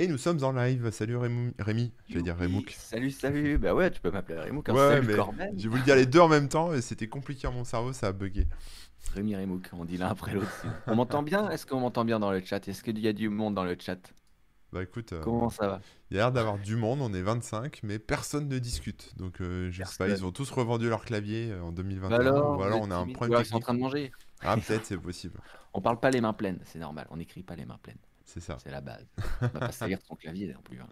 Et nous sommes en live. Salut Rémi. Rémi. Je vais dire Rémouk. Salut, salut. Bah ouais, tu peux m'appeler Rémouk. hein. Ouais, Salut mais Corben. j'ai voulu dire les deux en même temps et c'était compliqué à mon cerveau, ça a bugué. Rémi Rémouk, on dit l'un après l'autre. On m'entend bien? Est-ce qu'on m'entend bien dans le chat? Est-ce qu'il y a du monde dans le chat? Bah écoute, euh, Comment ça va? il y a l'air d'avoir du monde, on est 25, mais personne ne discute. Donc euh, je sais pas, ils ont tous revendu leur clavier euh, en 2021. Bah alors, ou alors vous on a un problème Ou alors ils sont en train de manger. Ah peut-être c'est possible. On parle pas les mains pleines, c'est normal. On n'écrit pas les mains pleines. C'est ça. C'est la base. On va pas salir son clavier non plus. hein.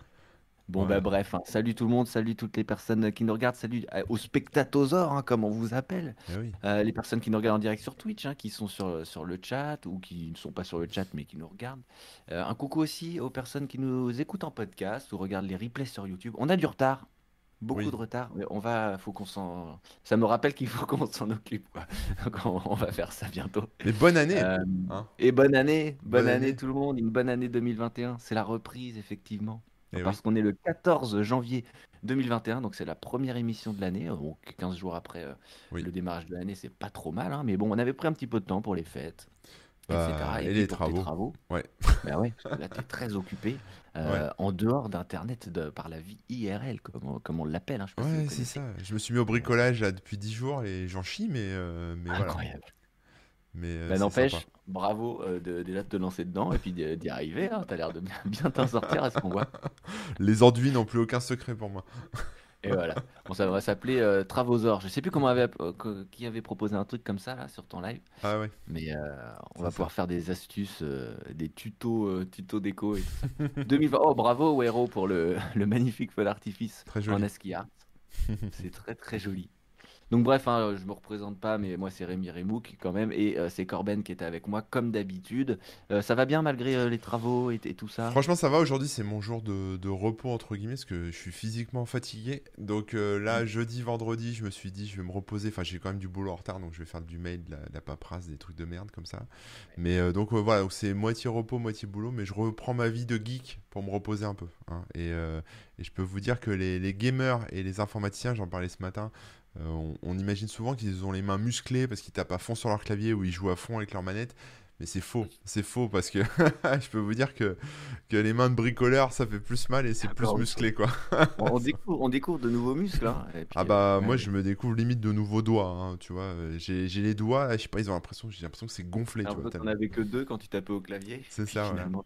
Bon Ouais. bah bref, hein. salut tout le monde, salut toutes les personnes qui nous regardent, salut euh, aux spectatosaures, hein, comme on vous appelle. Eh oui. Euh, les personnes qui nous regardent en direct sur Twitch, hein, qui sont sur, sur le chat ou qui ne sont pas sur le chat mais qui nous regardent. Euh, un coucou aussi aux personnes qui nous écoutent en podcast ou regardent les replays sur YouTube. On a du retard, beaucoup Oui. de retard, mais on va, faut qu'on s'en. Ça me rappelle qu'il faut qu'on s'en occupe. Quoi. Donc on, on va faire ça bientôt. Mais bonne année Euh, hein. et bonne année, bonne, Bonne année, année. tout le monde, une bonne année 2021. C'est la reprise effectivement. Eh Parce oui. qu'on est le 14 janvier 2021, donc c'est la première émission de l'année. Donc 15 jours après euh, Oui. le démarrage de l'année, c'est pas trop mal. hein, mais bon, on avait pris un petit peu de temps pour les fêtes, Bah, etc. et puis les travaux. travaux. Ouais. Bah ouais, parce que là, tu es très occupé euh, en dehors d'Internet, de, par la vie IRL, comme on, comme on l'appelle. hein, si Ouais, c'est ça. Je me suis mis au bricolage là, depuis 10 jours et j'en chie, mais, euh, mais voilà. Incroyable. Mais euh, Bah, N'empêche, bravo euh, de, déjà de te lancer dedans et puis d'y arriver. Hein, T'as l'air de bien, bien t'en sortir à ce qu'on voit. Les enduits n'ont plus aucun secret pour moi. Et voilà. Bon, ça va s'appeler euh, Travausor. Je sais plus comment avait, euh, qui avait proposé un truc comme ça là sur ton live, Ah ouais. mais euh, on va ça. pouvoir faire des astuces, euh, des tutos, tutos déco et tout ça. 2020. Oh bravo Wero pour le, le magnifique feu d'artifice en joli. ASCII art. C'est très très joli. Donc bref, hein, je me représente pas, mais moi c'est Rémi Remouk quand même, et euh, c'est Corben qui est avec moi comme d'habitude. Euh, ça va bien malgré euh, les travaux et, et tout ça? Franchement, ça va. Aujourd'hui, c'est mon jour de, de repos, entre guillemets, parce que je suis physiquement fatigué. Donc là, Mm. jeudi, vendredi, je me suis dit, je vais me reposer. Enfin, j'ai quand même du boulot en retard, donc je vais faire du mail, de la, de la paperasse, des trucs de merde comme ça. Mais donc voilà, c'est moitié repos, moitié boulot. Mais je reprends ma vie de geek pour me reposer un peu. hein. Et, et je peux vous dire que les, les gamers et les informaticiens, j'en parlais ce matin, on, on imagine souvent qu'ils ont les mains musclées parce qu'ils tapent à fond sur leur clavier ou ils jouent à fond avec leur manette. Mais c'est faux, c'est faux parce que je peux vous dire que, que les mains de bricoleur ça fait plus mal et c'est plus Encore autre musclé quoi. on, découvre, on découvre de nouveaux muscles. hein, et puis, Ah bah euh, moi ouais, je me découvre limite de nouveaux doigts, hein, tu vois. Euh, J'ai les doigts, je sais pas, ils ont l'impression, j'ai l'impression que c'est gonflé, un tu peu vois. t'en tellement- avais que deux quand tu tapais au clavier. C'est ça, finalement,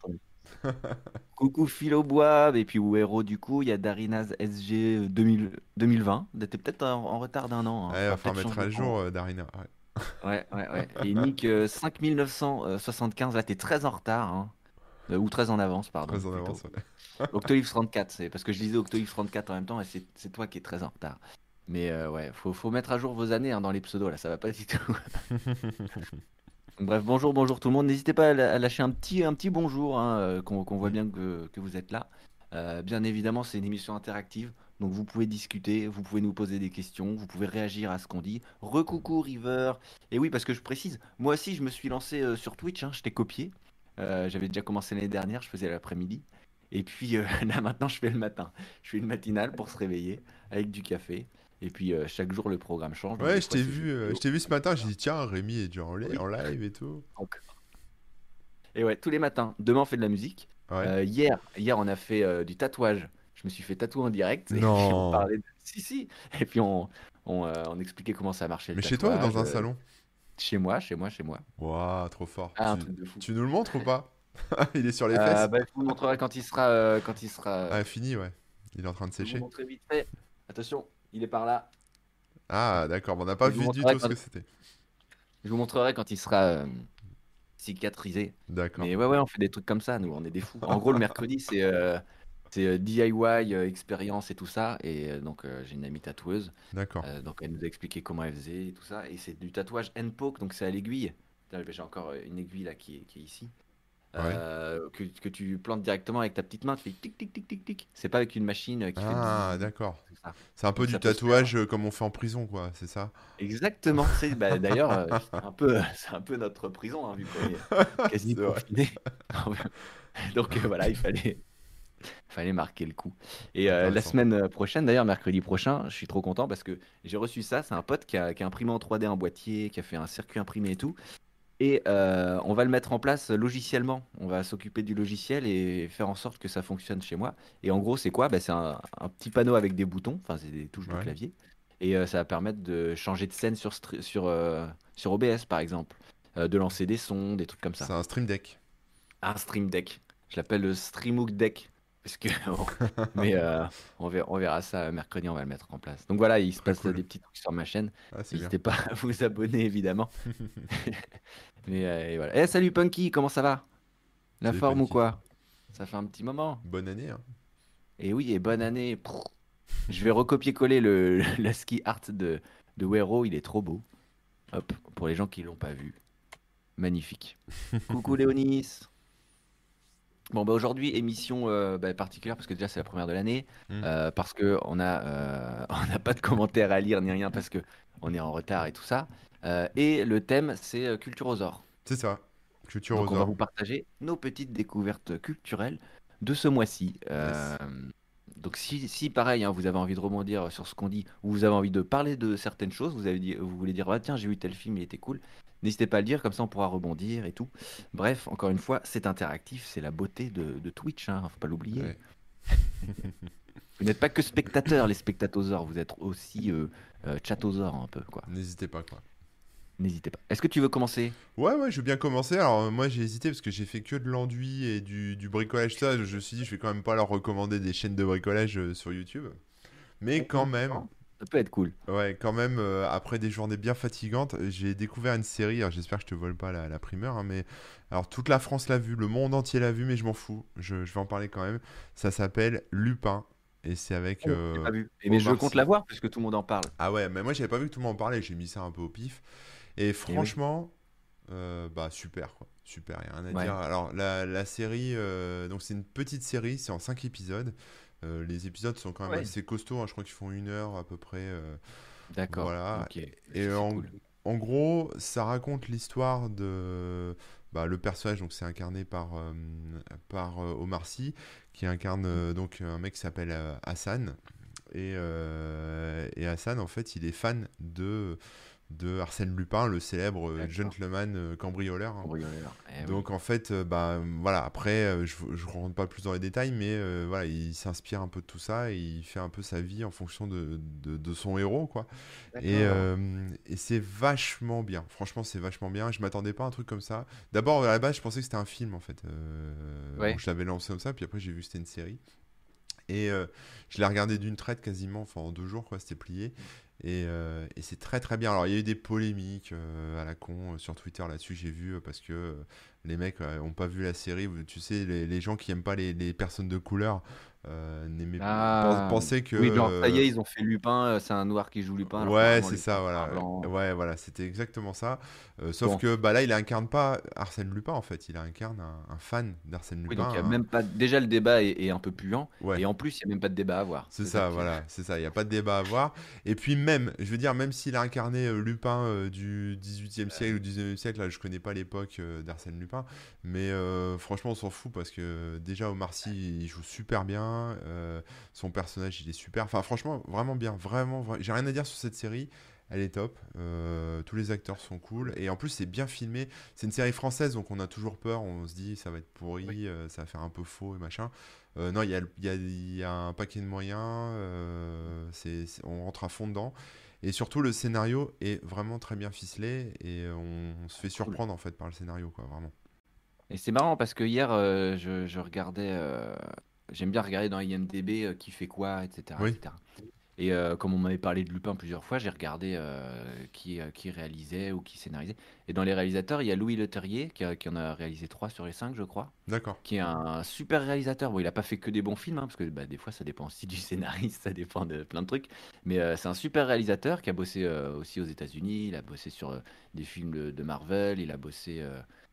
Coucou Philo Bois, et puis Wero du coup, il y a Darinaz SG 2000 2020. T'es peut-être en, en retard d'un an. hein. Ouais, va Faudra falloir mettre à jour euh, Darina. ouais. Ouais, ouais, ouais. Et Nick euh, 5975, là t'es très en retard. hein. Euh, ou très en avance, pardon. Très en avance. ouais. Octolif 34, c'est parce que je lisais Octolif 34 en même temps et c'est c'est toi qui es très en retard. Mais euh, ouais, faut, faut mettre à jour vos années hein, dans les pseudos là, ça va pas du tout. Bref, bonjour, bonjour tout le monde. N'hésitez pas à lâcher un petit, un petit bonjour, hein, euh, qu'on voit bien que, vous êtes là. Euh, bien évidemment, c'est une émission interactive, donc vous pouvez discuter, vous pouvez nous poser des questions, vous pouvez réagir à ce qu'on dit. Recoucou River. Et oui, parce que je précise, moi aussi je me suis lancé euh, sur Twitch, hein, je t'ai copié. J'avais déjà commencé l'année dernière, je faisais l'après-midi. Et puis là maintenant je fais le matin. Je fais une matinale pour se réveiller avec du café. Et puis euh, chaque jour le programme change. donc Ouais, je t'ai vu, euh, je t'ai vu ce matin, j'ai dit tiens, Rémi est déjà en, Oui. en live et tout. Donc. Et ouais, tous les matins. Demain on fait de la musique. Ouais. Euh, hier, hier on a fait euh, du tatouage. Je me suis fait tatouer en direct. Et puis Non. on parlait de... Si, si. Et puis on, on, euh, on expliquait comment ça marchait. le Mais chez toi dans un euh, salon Chez moi, chez moi, chez moi. Waouh, trop fort. Ah, un tu, truc de fou. tu nous le montres ou pas? Il est sur les Euh, fesses bah, je vous le montrerai quand il sera. euh, quand il sera Ah, fini, ouais. Il est en train de je vous sécher. montrer vite fait. Attention, il est par là. Ah, d'accord, on n'a pas vu du tout ce que c'était. Je vous montrerai quand il sera euh, cicatrisé. D'accord. Mais ouais, ouais, on fait des trucs comme ça, nous, on est des fous. En gros, le mercredi, c'est euh, c'est euh, DIY, euh, expérience et tout ça. Et donc, j'ai une amie tatoueuse. D'accord. donc, elle nous a expliqué comment elle faisait et tout ça. Et c'est du tatouage hand poke, donc c'est à l'aiguille. J'ai encore une aiguille là qui est, qui est ici. Euh, que, que tu plantes directement avec ta petite main, tu fais tic tic tic tic tic. C'est pas avec une machine euh, qui Ah, fait. d'accord. C'est un peu Donc, du tatouage euh, comme on fait en prison, quoi, c'est ça? Exactement. C'est bah, d'ailleurs euh, c'est un peu, c'est un peu notre prison hein, vu qu'on est quasi confiné. Donc euh, voilà, il fallait, fallait marquer le coup. Et la semaine prochaine, d'ailleurs mercredi prochain, je suis trop content parce que j'ai reçu ça. C'est un pote qui a, qui a imprimé en 3D un boîtier, qui a fait un circuit imprimé et tout. Et euh, on va le mettre en place logiciellement. On va s'occuper du logiciel et faire en sorte que ça fonctionne chez moi. Et en gros, c'est quoi? Bah, C'est un, un petit panneau avec des boutons, enfin, c'est des touches de clavier. Et euh, ça va permettre de changer de scène sur, sur, euh, sur OBS, par exemple. De lancer des sons, des trucs comme ça. C'est un stream deck. Un stream deck. Je l'appelle le Streamhook Deck. Parce que, mais euh, on, verra, on verra ça mercredi, on va le mettre en place. Donc voilà, il se Très passe cool. des petits trucs sur ma chaîne. Ah. N'hésitez pas à vous abonner, évidemment. mais euh, et voilà. Eh, salut Punky, comment ça va? La Salut, forme ou quoi? Ça fait un petit moment. Bonne année. Hein. Et oui, et bonne année. Je vais recopier-coller le, le ski art de, de Wero, il est trop beau. Hop, pour les gens qui l'ont pas vu. Magnifique. Coucou Léonis. Bon, bah aujourd'hui, émission euh, bah, particulière parce que déjà c'est la première de l'année. Mm. euh, parce que on a, euh, n'a pas de commentaires à lire ni rien parce que on est en retard et tout ça. Et le thème, c'est culture aux ors. C'est ça. Culture Donc aux on va vous partager nos petites découvertes culturelles de ce mois-ci. Donc si, si pareil, hein, vous avez envie de rebondir sur ce qu'on dit, ou vous avez envie de parler de certaines choses, vous, avez dit, vous voulez dire, ah, tiens, j'ai vu tel film, il était cool, n'hésitez pas à le dire, comme ça on pourra rebondir et tout. Bref, encore une fois, c'est interactif, c'est la beauté de, de Twitch, hein, faut pas l'oublier. Ouais. Vous n'êtes pas que spectateurs, les spectatosaures, vous êtes aussi euh, euh, chatosaures un peu, quoi. N'hésitez pas quoi. N'hésitez pas. Est-ce que tu veux commencer? Ouais, ouais, je veux bien commencer. Alors, euh, moi, j'ai hésité parce que j'ai fait que de l'enduit et du, du bricolage. Ça, je, me suis dit, je vais quand même pas leur recommander des chaînes de bricolage euh, sur YouTube. Mais quand même, Ça peut être cool. ouais, quand même, euh, après des journées bien fatigantes, j'ai découvert une série. Alors, j'espère que je te vole pas la, la primeur, hein, mais alors toute la France l'a vu, le monde entier l'a vu, mais je m'en fous. Je, je vais en parler quand même. Ça s'appelle Lupin et c'est avec. Oh, euh, pas vu. Mais je compte la voir puisque tout le monde en parle. Ah ouais, mais moi j'avais pas vu que tout le monde en parlait, j'ai mis ça un peu au pif. Et franchement, euh, bah super quoi, super, y a rien à Ouais. dire. Alors la, la série, euh, donc c'est une petite série, c'est en 5 épisodes. Euh, les épisodes sont quand même Ouais. assez costauds, hein, je crois qu'ils font une heure à peu près. D'accord. Voilà. Et en, cool. en gros, ça raconte l'histoire de bah, le personnage, donc c'est incarné par, par Omar Sy, qui incarne euh, donc un mec qui s'appelle Hassan. Et, et Hassan, en fait, il est fan de, de Arsène Lupin, le célèbre euh, gentleman euh, cambrioleur. hein. Cambrioleur. Eh oui. Donc en fait, euh, bah voilà, après, je ne rentre pas plus dans les détails, mais euh, voilà, il s'inspire un peu de tout ça et il fait un peu sa vie en fonction de, de, de son héros, quoi. Et, euh, et c'est vachement bien. Franchement, c'est vachement bien. Je m'attendais pas à un truc comme ça. D'abord, à la base, je pensais que c'était un film, en fait. Euh, Ouais. je l'avais lancé comme ça, puis après, j'ai vu que c'était une série. Et euh, je l'ai regardé d'une traite quasiment, enfin en deux jours, quoi, c'était plié. Et, euh, et c'est très très bien. Alors, il y a eu des polémiques euh, à la con euh, sur Twitter là-dessus, j'ai vu, parce que les mecs euh, ont pas vu la série. Tu sais, les, gens qui aiment pas les personnes de couleur euh, n'aimaient Ah. pen- pensaient que. Oui, genre, ça y est, ils ont fait Lupin, euh, c'est un noir qui joue Lupin. Ouais, c'est ça, voilà. Ouais, voilà, c'était exactement ça. Euh, sauf Bon. que bah, là, il incarne pas Arsène Lupin, en fait. Il incarne un, un fan d'Arsène Oui, Lupin. donc il y a un- même pas. Déjà, le débat est, est un peu puant. Ouais. Et en plus, il n'y a même pas de débat à avoir. C'est ça, voilà, c'est ça, il n'y a pas de débat à avoir. Et puis même, je veux dire, même s'il a incarné Lupin euh, du 18e siècle ou 19e siècle, là je connais pas l'époque d'Arsène Lupin, mais franchement on s'en fout parce que déjà Omar Sy il joue super bien, euh, son personnage il est super, enfin franchement vraiment bien, vraiment, vra- j'ai rien à dire sur cette série. Elle est top, euh, tous les acteurs sont cool et en plus c'est bien filmé. C'est une série française donc on a toujours peur, on se dit ça va être pourri, Oui. euh, ça va faire un peu faux et machin. Non, il y a, y a- y a un paquet de moyens, c'est- on rentre à fond dedans. Et surtout, le scénario est vraiment très bien ficelé et on, on se fait surprendre en fait par le scénario, quoi, vraiment. Et c'est marrant parce que hier, euh, je, je regardais. euh, J'aime bien regarder dans IMDB euh, qui fait quoi, etc. Oui. etc. Et euh, comme on m'avait parlé de Lupin plusieurs fois, j'ai regardé euh, qui, qui réalisait ou qui scénarisait. Et dans les réalisateurs, il y a Louis Leterrier qui, a- qui en a réalisé 3 sur les 5, je crois. D'accord. qui est un super réalisateur. Bon, il n'a pas fait que des bons films, hein, parce que bah, des fois, ça dépend aussi du scénariste, ça dépend de plein de trucs. Mais euh, c'est un super réalisateur qui a bossé aussi aux États-Unis. Il a bossé sur des films de, de Marvel. Il a bossé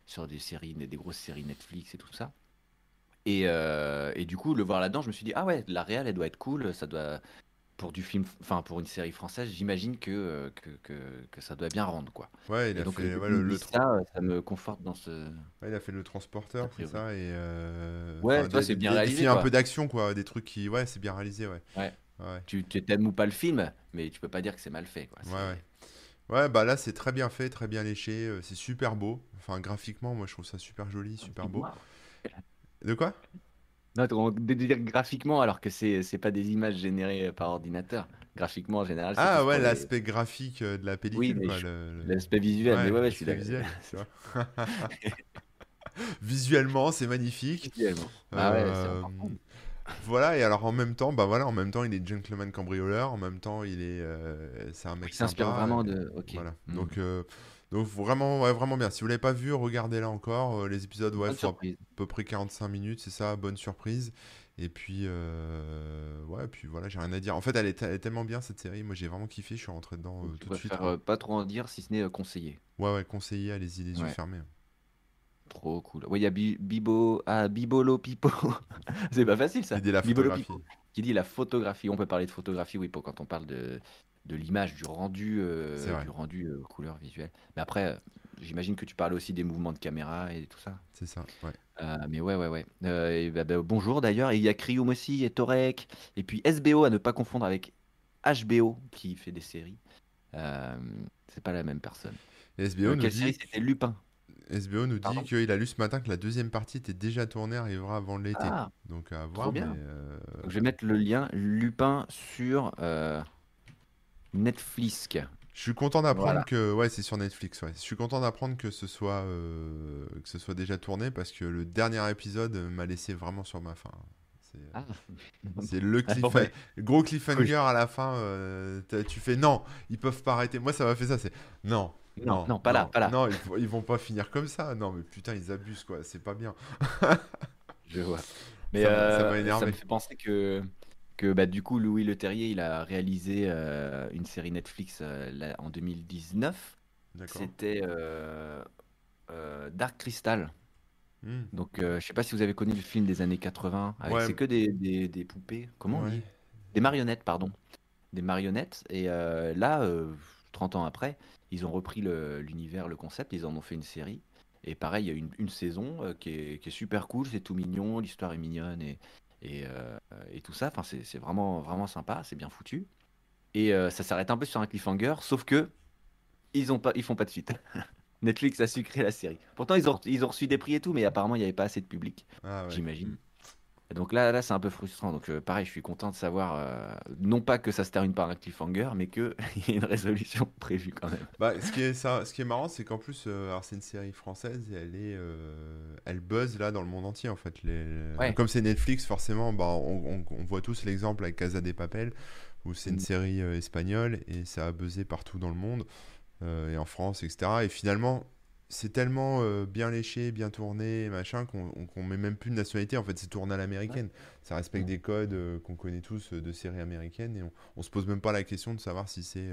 sur des séries, des grosses séries Netflix et tout ça. Et, euh, et du coup, le voir là-dedans, je me suis dit, ah ouais, la réal, elle doit être cool. Ça doit pour du film, enfin pour une série française, j'imagine que, euh, que, que, que ça doit bien rendre quoi. Ouais, il a, donc fait, ouais, le, le ça, euh, ça me conforte dans ce. ouais, il a fait le transporteur, c'est ça, et euh, Ouais, enfin, des- c'est bien des- des réalisé, films un peu d'action, quoi, des trucs qui, ouais, c'est bien réalisé, ouais. Ouais. Ouais, Tu t'aimes ou pas le film, mais tu peux pas dire que c'est mal fait quoi. ouais, ouais. Ouais, bah là c'est très bien fait, très bien léché, c'est super beau. Enfin, graphiquement, moi je trouve ça super joli, super beau. De quoi? Non, on- de dire graphiquement, alors que c'est c'est pas des images générées par ordinateur. Graphiquement, en général, Ah ouais, les... l'aspect graphique euh, de la Oui, pellicule, le- le- l'aspect visuel. Mais Ouais, ouais, ouais, je suis visuel, tu vois. Visuellement, c'est magnifique. Visuellement. Ah ouais, Euh, important. voilà, et alors en même temps, bah voilà, en même temps, il est gentleman cambrioleur, en même temps, il est, euh, c'est un mec Il s'inspire vraiment de. Ok. Voilà. Hmm. Donc, euh, donc vraiment, ouais, vraiment bien. Si vous l'avez pas vu, regardez-là encore. Euh, les épisodes, ouais, font à peu près 45 minutes, c'est ça, bonne surprise. Et puis, euh, ouais, puis voilà, j'ai rien à dire. En fait, elle est, te- elle est tellement bien cette série. Moi, j'ai vraiment kiffé. Je suis rentré dedans euh, tout de suite. euh, pas trop en dire, si ce n'est conseiller. Ouais, ouais, conseillé, allez-y, les yeux Ouais. fermés. Trop cool. Oui, il y a Bi- Bibo, ah, Bibolo Pipo. C'est pas facile ça. Qui dit la Bibolo photographie. Pipo. Qui dit la photographie. On peut parler de photographie, oui, pour quand on parle de, de l'image, du rendu, euh, du rendu euh, couleur visuelle. Mais après, euh, j'imagine que tu parles aussi des mouvements de caméra et tout ça. C'est ça, ouais. Mais ouais, ouais, ouais. Et bah, bah, bonjour d'ailleurs. Il y a Krium aussi, et Torek. Et puis SBO à ne pas confondre avec HBO qui fait des séries. C'est pas la même personne. Et SBO nous quelle dit, série c'était Lupin? SBO nous Pardon? dit qu'il a lu ce matin que la deuxième partie était déjà tournée, arrivera avant l'été. Ah, Donc à voir, bien. mais donc je vais mettre le lien Lupin sur Netflix. je suis content d'apprendre Voilà. que, ouais, c'est sur Netflix, ouais. Je suis content d'apprendre que ce soit, euh, que ce soit déjà tourné parce que le dernier épisode m'a laissé vraiment sur ma faim. C'est, Ah. c'est le Ah, ouais. gros cliffhanger à la fin. euh, tu fais non, ils peuvent pas arrêter. Moi, ça m'a fait ça. C'est non, Non, non, pas là, pas là. Non, ils, vont- ils vont pas finir comme ça. Non, mais putain, ils abusent quoi. C'est pas bien. Je vois. Mais Ça m'a- ça euh, m'a énervé. me fait penser que, que bah, du coup, Louis Leterrier, il a réalisé euh, une série Netflix euh, là, en 2019. D'accord. C'était euh, Dark Crystal. Hmm. Donc, je sais pas si vous avez connu le film des années 80. Avec, Ouais. C'est que des, des, des poupées. Comment on Ouais. dit? Des marionnettes, pardon. Des marionnettes. Et là, euh, 30 ans après, ils ont repris l'univers, le, concept. Ils en ont fait une série. Et pareil, il y a une, une saison qui, est, qui est super cool. C'est tout mignon. L'histoire est mignonne et, et, euh, et tout ça. Enfin, c'est vraiment, vraiment sympa. C'est bien foutu. Et euh, ça s'arrête un peu sur un cliffhanger. Sauf que ils, ont pas, ils font pas de suite. Netflix a sucré la série. Pourtant, ils ont, ils ont reçu des prix et tout, mais apparemment, il n'y avait pas assez de public Ah ouais. j'imagine. Et Donc là, là c'est un peu frustrant. Donc euh, pareil, je suis content de savoir, euh, non pas que ça se termine par un cliffhanger, mais qu'il y ait une résolution prévue quand même. Bah, ce qui est ça, ce qui est marrant, c'est qu'en plus, euh, alors c'est une série française et elle est, elle buzz là dans le monde entier en fait. Les, Ouais. Comme c'est Netflix, forcément, bah, on, on- on voit tous l'exemple avec Casa de Papel où c'est une Mm. série espagnole et ça a buzzé partout dans le monde et en France, etc. Et finalement, c'est tellement euh, bien léché, bien tourné, machin, qu'on on- qu'on met même plus de nationalité. En fait, c'est tourné à l'américaine. Ça respecte Mm. des codes euh, qu'on connaît tous euh, de séries américaines et on, on se pose même pas la question de savoir si c'est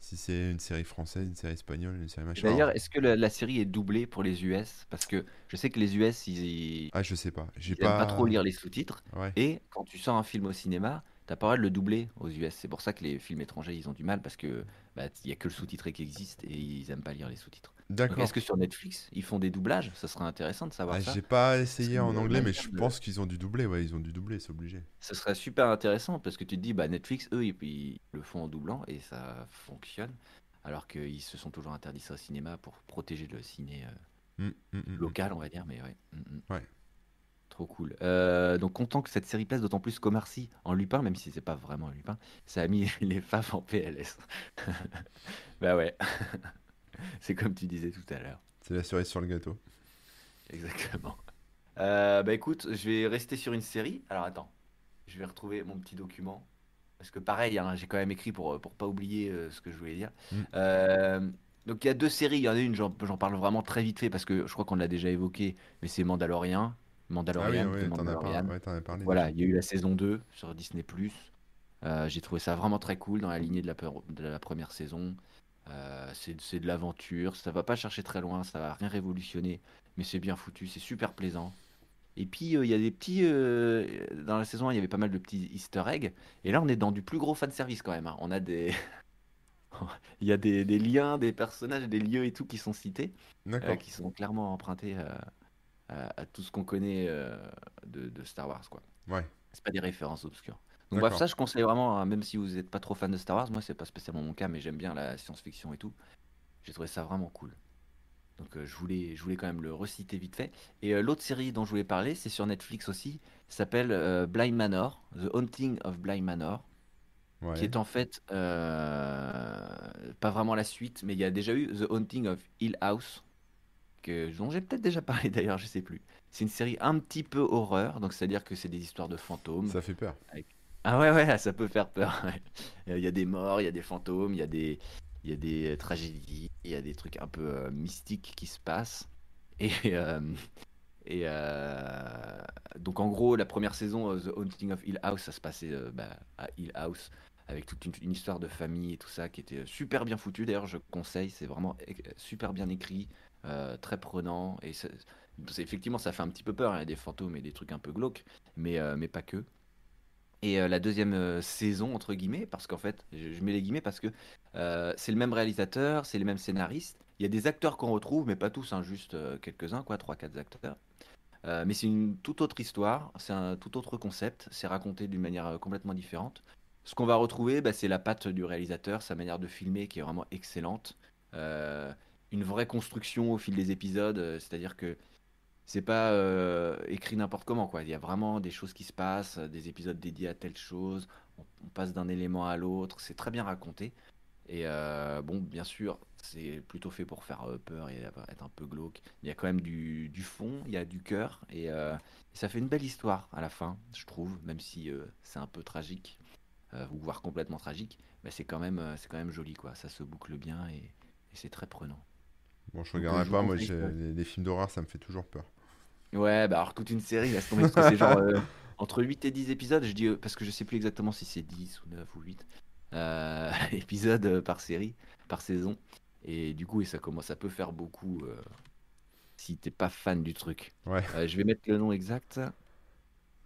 si c'est une série française, une série espagnole, une série machin. D'ailleurs, est-ce que la, la série est doublée pour les US Parce que je sais que les US, ils, ah, je sais pas. J'ai pas... pas trop lire les sous-titres. Ouais. Et quand tu sors un film au cinéma, t'as pas le droit de le doubler aux US. C'est pour ça que les films étrangers, ils ont du mal parce que bah, il y a que le sous-titré qui existe et ils aiment pas lire les sous-titres. D'accord. est-ce que sur Netflix, ils font des doublages? Ça serait intéressant de savoir Ah, ça. j'ai pas essayé en anglais, mais je pense qu'ils ont dû doubler. Ouais, ils ont dû doubler, c'est obligé. Ce serait super intéressant parce que tu te dis, bah, Netflix, eux, ils, ils le font en doublant et ça fonctionne. Alors qu'ils se sont toujours interdits ça au cinéma pour protéger le ciné euh, Mm, mm, mm, mm. local, on va dire. Mais ouais. Mm. Ouais. Trop cool. Euh, donc content que cette série plaise, d'autant plus qu'Omar Sy en Lupin, même si c'est pas vraiment un Lupin, ça a mis les faves en PLS. bah ouais. c'est comme tu disais tout à l'heure. C'est la cerise sur le gâteau. Exactement. Euh, bah écoute, je vais rester sur une série. Alors attends, je vais retrouver mon petit document. Parce que pareil, hein, j'ai quand même écrit pour, pour pas oublier euh, ce que je voulais dire. Mm. Euh, donc il y a deux séries, il y en a une, j'en parle vraiment très vite fait parce que je crois qu'on l'a déjà évoqué, mais c'est Mandalorian. Ah oui, Mandalorian, The t'en as, Mandalorian. ouais, as parlé. Voilà, il y a eu la saison 2 sur Disney+. Euh, j'ai trouvé ça vraiment très cool dans la lignée de la, per- de la première saison. Euh, c'est de l'aventure, ça va pas chercher très loin, ça va rien révolutionner, mais c'est bien foutu, c'est super plaisant. Et puis euh, il y a des petits... euh, dans la saison 1, il y avait pas mal de petits easter eggs, et là on est dans du plus gros fanservice quand même. hein. On a des... il y a des, des liens, des personnages, des lieux et tout qui sont cités, qui sont clairement empruntés à, à tout ce qu'on connaît de, de Star Wars, quoi. Ouais. C'est pas des références obscures. Donc bref, ça je conseille vraiment, hein, même si vous n'êtes pas trop fan de Star Wars, moi c'est pas spécialement mon cas, mais j'aime bien la science-fiction et tout. J'ai trouvé ça vraiment cool. Donc euh, je, voulais, je voulais quand même le reciter vite fait. Et euh, l'autre série dont je voulais parler, c'est sur Netflix aussi, s'appelle euh, Blind Manor, The Haunting of Blind Manor, qui est en fait pas vraiment la suite, mais il y a déjà eu The Haunting of Hill House, que, dont j'ai peut-être déjà parlé d'ailleurs, je sais plus. C'est une série un petit peu horreur, donc c'est-à-dire que c'est des histoires de fantômes. Ça fait peur. Ah ouais, ouais, ça peut faire peur. Il y a des morts, il y a des fantômes, il y a des, il y a des euh, tragédies, il y a des trucs un peu euh, mystiques qui se passent. Et, euh, et donc en gros, la première saison, The Haunting of Hill House, ça se passait bah, à Hill House avec toute une, histoire de famille et tout ça qui était super bien foutu. D'ailleurs, je conseille, c'est vraiment super bien écrit, très prenant. Et effectivement, ça fait un petit peu peur. Hein, il y a des fantômes et des trucs un peu glauques, mais, mais pas que. Et euh, la deuxième euh, saison, entre guillemets, parce qu'en fait, je, mets les guillemets parce que euh, c'est le même réalisateur, c'est les mêmes scénaristes. Il y a des acteurs qu'on retrouve, mais pas tous, hein, juste quelques-uns, quoi, 3-4 acteurs. mais c'est une toute autre histoire, c'est un tout autre concept, c'est raconté d'une manière complètement différente. Ce qu'on va retrouver, bah, c'est la patte du réalisateur, sa manière de filmer qui est vraiment excellente. une vraie construction au fil des épisodes, c'est-à-dire que c'est pas euh, écrit n'importe comment quoi. Il y a vraiment des choses qui se passent, des épisodes dédiés à telle chose. On, passe d'un élément à l'autre. C'est très bien raconté. Et euh, bon, bien sûr, c'est plutôt fait pour faire euh, peur et être un peu glauque. Il y a quand même du, fond, il y a du cœur et, ça fait une belle histoire à la fin, je trouve, même si c'est un peu tragique ou voire complètement tragique. Mais c'est quand même, c'est quand même joli quoi. Ça se boucle bien et, c'est très prenant. Bon, je regarderai pas, moi les films d'horreur ça me fait toujours peur. Ouais, bah alors toute une série, laisse tomber, parce que c'est genre euh, entre 8 et 10 épisodes, je dis, euh, parce que je sais plus exactement si c'est 10 ou 9 ou 8 euh, épisodes par série, par saison. Et du coup, et ça commence, ça peut faire beaucoup si t'es pas fan du truc. Ouais. je vais mettre le nom exact.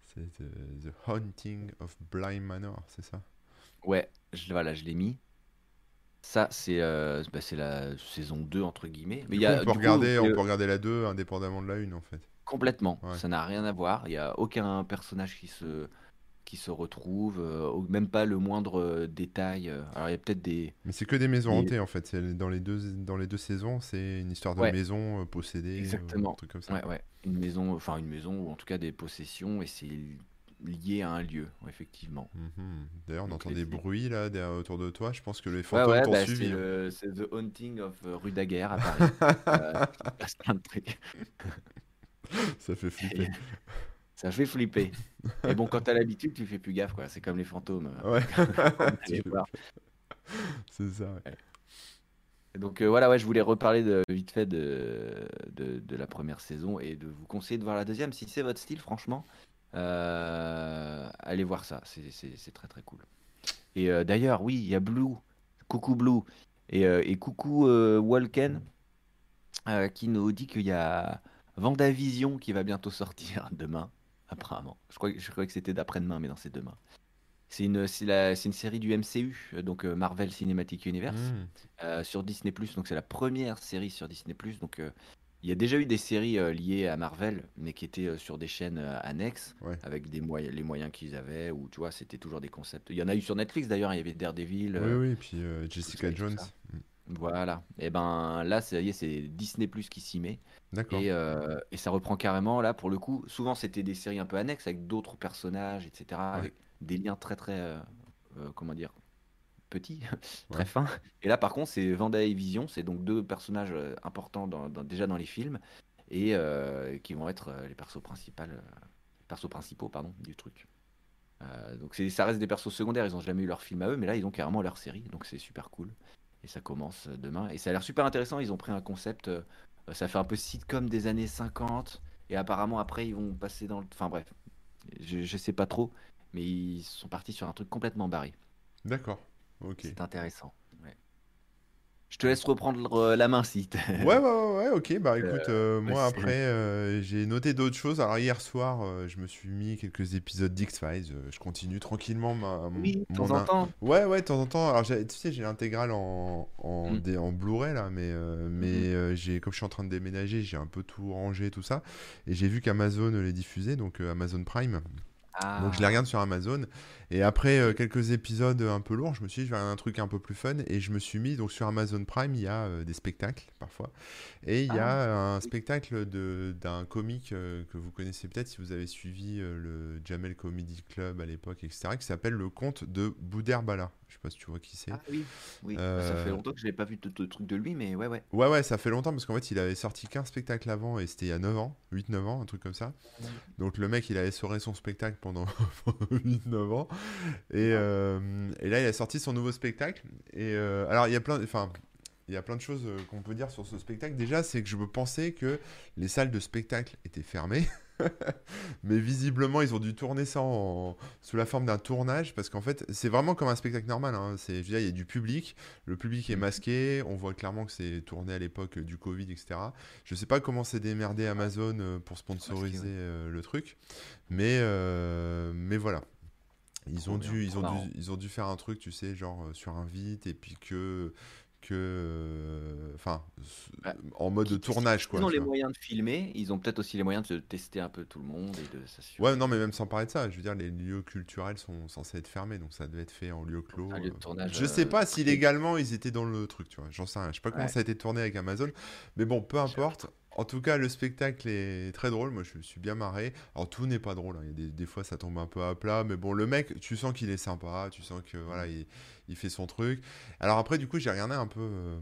C'est the, Haunting of Blind Manor, c'est ça? Ouais, je, voilà, je l'ai mis. Ça, c'est bah, la saison 2, entre guillemets. Mais y a, on, peut regarder, on peut regarder la 2 indépendamment de la 1, en fait. Complètement. Ça n'a rien à voir. Il n'y a aucun personnage qui se, qui se retrouve, euh, même pas le moindre euh, détail. Euh. Alors il y a peut-être des. Mais c'est que des maisons hantées en fait. Dans les deux, dans les deux saisons, c'est une histoire de maison possédée. Exactement. un truc comme ça. Ouais, ouais. Une maison, enfin une maison ou en tout cas des possessions et c'est lié à un lieu, effectivement. Mhm. D'ailleurs, on entend des bruits là autour de toi. Je pense que les fantômes ouais, t'ont bah. Hein. C'est The Haunting of Rue Daguerre à Paris. c'est un truc. Ça fait flipper. Ça fait flipper. Et bon, quand t'as l'habitude, tu fais plus gaffe, quoi. C'est comme les fantômes. Ouais. C'est ça. Donc euh, voilà, ouais, je voulais reparler de, vite fait de, de, la première saison et de vous conseiller de voir la deuxième. Si c'est votre style, franchement, euh, allez voir ça. C'est très très cool. Et euh, d'ailleurs, oui, il y a Blue, coucou Blue, et, et coucou Walken, qui nous dit qu'il y a Vendavision qui va bientôt sortir demain, apparemment. Je crois, je crois que c'était d'après-demain, mais non, c'est demain. C'est une, série du MCU, donc euh, Marvel Cinematic Universe, hmm. euh, sur Disney+. Donc c'est la première série sur Disney+. Donc euh, il y a déjà eu des séries liées à Marvel, mais qui étaient sur des chaînes annexes, avec des moyens, les moyens qu'ils avaient, ou tu vois, c'était toujours des concepts. Il y en a eu sur Netflix d'ailleurs, il y avait Daredevil. oui, oui, et puis Jessica Jones. Voilà. Et ben là, c'est c'est Disney Plus qui s'y met. D'accord. Euh, et, ça reprend carrément là pour le coup. Souvent, c'était des séries un peu annexes avec d'autres personnages, etc. Avec des liens très très euh, euh, comment dire petits, très fins. Et là, par contre, c'est Vanda et Vision. C'est donc deux personnages importants déjà dans les films et qui vont être les persos principaux, persos principaux pardon, du truc. donc ça reste des persos secondaires. Ils ont jamais eu leur film à eux, mais là, ils ont carrément leur série. Donc c'est super cool. Et ça commence demain. Et ça a l'air super intéressant. Ils ont pris un concept, euh, ça fait un peu sitcom des années 50. Et apparemment, après, ils vont passer dans le. Enfin bref, je, je sais pas trop. Mais ils sont partis sur un truc complètement barré. D'accord. Ok. C'est intéressant. Je te laisse reprendre euh, la main si. ouais, ouais, ouais, ouais, ok. Bah écoute, euh, euh, moi après, j'ai noté d'autres choses. Alors hier soir, je me suis mis quelques épisodes d'X-Files. je continue tranquillement ma. Oui, de temps en temps. Ouais, ouais, de temps en temps. Alors tu sais, j'ai l'intégrale en, en, mm. en Blu-ray là, mais, mais mm-hmm. j'ai comme je suis en train de déménager, j'ai un peu tout rangé, tout ça. Et j'ai vu qu'Amazon les diffusait, donc Amazon Prime. Donc je les Ah, regarde sur Amazon. Et après euh, quelques épisodes un peu lourds, je me suis dit, je vais un truc un peu plus fun. Et je me suis mis, donc sur Amazon Prime, il y a euh, des spectacles parfois. Et il y ah, a un spectacle d'un comique euh, que vous connaissez peut-être si vous avez suivi le Jamel Comedy Club à l'époque, etc., qui s'appelle Le Conte de Bouderbala. Je sais pas si tu vois qui c'est. ah oui, oui. Ça fait longtemps que je n'ai pas vu de, de truc de lui, mais ouais, ouais. Ouais, ouais, ça fait longtemps parce qu'en fait, il avait sorti qu'un spectacle avant et c'était il y a 9 ans, 8-9 ans, un truc comme ça. Donc le mec, il avait essoré son spectacle pendant 8-9 ans. Et, euh, et là, il a sorti son nouveau spectacle. Et euh, alors, il y a plein, enfin, il y a plein de choses euh, qu'on peut dire sur ce spectacle. Déjà, c'est que je pensais que les salles de spectacle étaient fermées. Mais visiblement, ils ont dû tourner ça en- sous la forme d'un tournage parce qu'en fait, c'est vraiment comme un spectacle normal. hein. C'est, je veux dire, il y a du public, le public est masqué, on voit clairement que c'est tourné à l'époque du Covid, etc. Je sais pas comment s'est démerdé Amazon pour sponsoriser Masqué, ouais. le truc, mais, euh, mais voilà. Ils ont bien, dû, ils ont marrant. dû, ils ont dû faire un truc, tu sais, genre euh, sur un vite et puis que, que, euh, enfin, Ouais. en mode de tournage, Ils quoi. ont tu les vois. moyens de filmer, ils ont peut-être aussi les moyens de tester un peu tout le monde et de Ouais, non, mais même sans parler de ça, je veux dire, les lieux culturels sont censés être fermés, donc ça devait être fait en lieu clos. Un lieu de euh. tournage Je sais euh, pas si légalement ils étaient dans le truc, tu vois, j'en sais rien. Je sais pas comment Ouais. ça a été tourné avec Amazon, mais bon, peu importe. En tout cas, le spectacle est très drôle, moi je me suis bien marré. Alors tout n'est pas drôle, hein, il y a des, des fois ça tombe un peu à plat, mais bon, le mec, tu sens qu'il est sympa, tu sens que voilà, il, il fait son truc. Alors après, du coup, j'ai regardé un peu euh,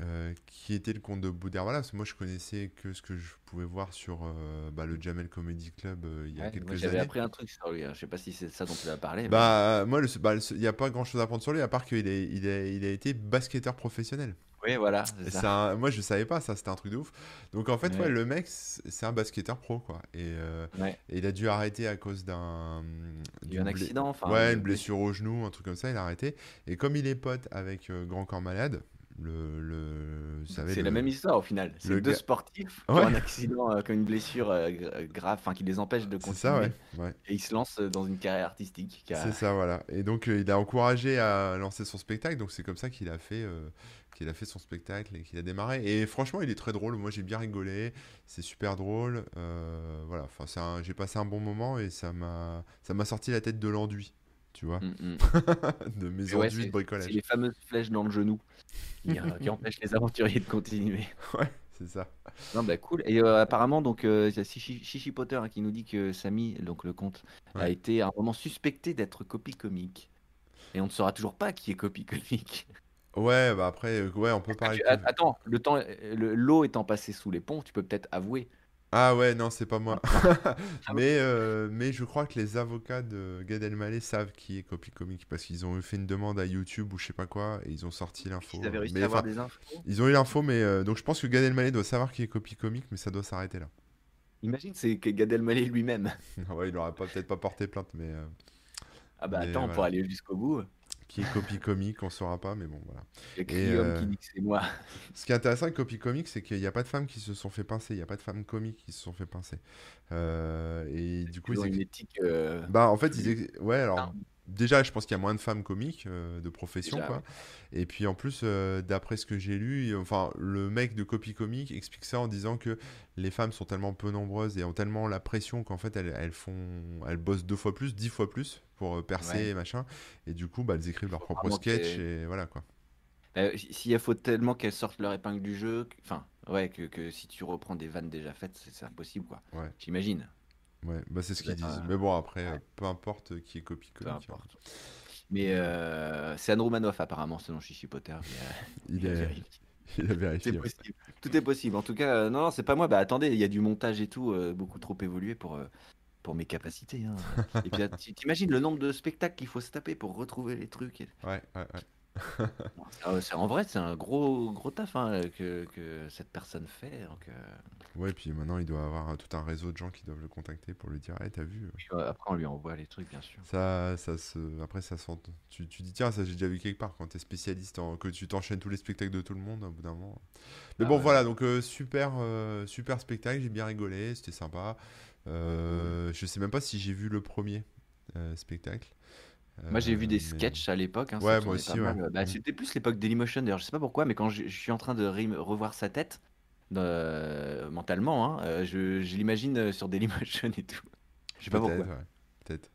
euh, qui était le compte de Boudère, parce que moi je connaissais que ce que je pouvais voir sur euh, bah, le Jamel Comedy Club il y a Ouais, moi, quelques j'avais années. appris un truc sur lui. hein. Je sais pas si c'est ça dont tu vas parler, mais Bah, moi, bah, il n'y a pas grand chose à prendre sur lui, à part qu'il il il a été basketteur professionnel. Oui, voilà, ça. un- moi, je savais pas, ça, c'était un truc de ouf. Donc, en fait, ouais, Ouais, le mec, c'est un basketteur pro, quoi. Et, euh, ouais. et il a dû arrêter à cause d'un. Un accident, enfin, Ouais, une blessure au genou, un truc comme ça, il a arrêté. Et comme il est pote avec euh, Grand Corps Malade, le. le C'est le, la même histoire au final. le C'est deux gars- sportifs qui ont Ouais. un accident, euh, une blessure euh, gra- grave, enfin qui les empêche de C'est ça, ouais. continuer. ouais. Et ils se lancent dans une carrière artistique. C'est ça, voilà. Et donc, euh, il a encouragé à lancer son spectacle. Donc, c'est comme ça qu'il a fait, qu'il a fait son spectacle et qu'il a démarré. Et franchement, il est très drôle. Moi, j'ai bien rigolé. C'est super drôle. Euh, voilà. Enfin, j'ai passé un bon moment et ça m'a, ça m'a sorti la tête de l'enduit. Tu vois, Mm, mm. de mes ouais, enduits de c'est c'est bricolage. les fameuses flèches dans le genou qui, euh, qui empêchent les aventuriers de continuer. Ouais, c'est ça. Non, bah cool. Et euh, apparemment, donc, il y a Chichi, Potter hein, qui nous dit que Samy, donc le comte, a été à un moment suspecté d'être copie comique. Et on ne saura toujours pas qui est copie comique. Ouais, bah après, euh, ouais, on peut Ah, parler. tu- Attends, le temps, euh, le- l'eau étant passée sous les ponts, tu peux peut-être avouer. Ah ouais, non, c'est pas moi. Ah ouais. mais, euh, mais je crois que les avocats de Gad Elmaleh savent qui est Copy Comic parce qu'ils ont fait une demande à YouTube ou je sais pas quoi et ils ont sorti l'info. Ils avaient réussi Mais à avoir enfin, des infos. ils ont eu l'info, mais euh, donc je pense que Gad Elmaleh doit savoir qui est Copy Comic, mais ça doit s'arrêter là. Imagine, c'est que Gad Elmaleh lui-même. Ah ouais, il aurait pas peut-être pas porté plainte, mais euh, Ah bah Mais attends, pour voilà. aller jusqu'au bout, qui est Copy Comic, on saura pas, mais bon voilà. Et euh, qui dit que c'est moi. ce qui est intéressant avec Copy Comic, c'est qu'il n'y a pas de femmes qui se sont fait pincer, il n'y a pas de femmes comiques qui se sont fait pincer. Euh, et du coup, Ils une éthique. euh, Bah, en fait, ils ouais, alors Non. Déjà, je pense qu'il y a moins de femmes comiques euh, de profession, Déjà, quoi. Et puis en plus, euh, d'après ce que j'ai lu, enfin, le mec de Copy Comic explique ça en disant que les femmes sont tellement peu nombreuses et ont tellement la pression qu'en fait, elles, elles font, elles bossent deux fois plus, dix fois plus pour euh, percer Ouais. et machin. Et du coup, bah, elles écrivent leurs Faut propres vraiment sketchs qu'elles- et voilà quoi. Euh, S'il faut tellement qu'elles sortent leur épingle du jeu, que- enfin, ouais, que, que si tu reprends des vannes déjà faites, c'est c'est impossible, quoi. Ouais. J'imagine. Ouais, bah, c'est ce qu'ils être disent. Mais bon, après, ouais. peu importe qui est Copy Peu importe. Mais euh, c'est Anne Romanoff, apparemment, selon Chichi Potter. euh, Il est, il a vérifié. C'est ouais. possible. Tout est possible. En tout cas, euh, non, non, c'est pas moi. Bah attendez, il y a du montage et tout, euh, beaucoup trop évolué pour, pour mes capacités. hein. Et puis, t'imagines le nombre de spectacles qu'il faut se taper pour retrouver les trucs. et- Ouais, ouais, ouais. C'est- c'est- en vrai, c'est un gros, gros taf hein, que, que cette personne fait. Donc, euh, Ouais, puis maintenant, il doit avoir tout un réseau de gens qui doivent le contacter pour lui dire, hey, t'as vu? euh, puis, euh, après, on lui envoie les trucs, bien sûr. Ça, ça se... Après, ça sent... Tu, tu dis, tiens, ça j'ai déjà vu quelque part quand t'es spécialiste, en... que tu t'enchaînes tous les spectacles de tout le monde, au bout d'un moment. Mais Ah bon, ouais. voilà, donc euh, super, euh, super spectacle, j'ai bien rigolé, c'était sympa. Euh, Je sais même pas si j'ai vu le premier euh, spectacle. Moi, j'ai vu Euh, des mais- sketchs à l'époque. hein, Ouais, moi pas aussi, ouais. mal. Bah, Mm. C'était plus l'époque Dailymotion, d'ailleurs. Je sais pas pourquoi, mais quand je, je suis en train de revoir sa tête, euh, mentalement, hein, euh, je, je l'imagine euh, sur Dailymotion et tout. Je sais pas Peut-être, pourquoi. ouais. peut-être.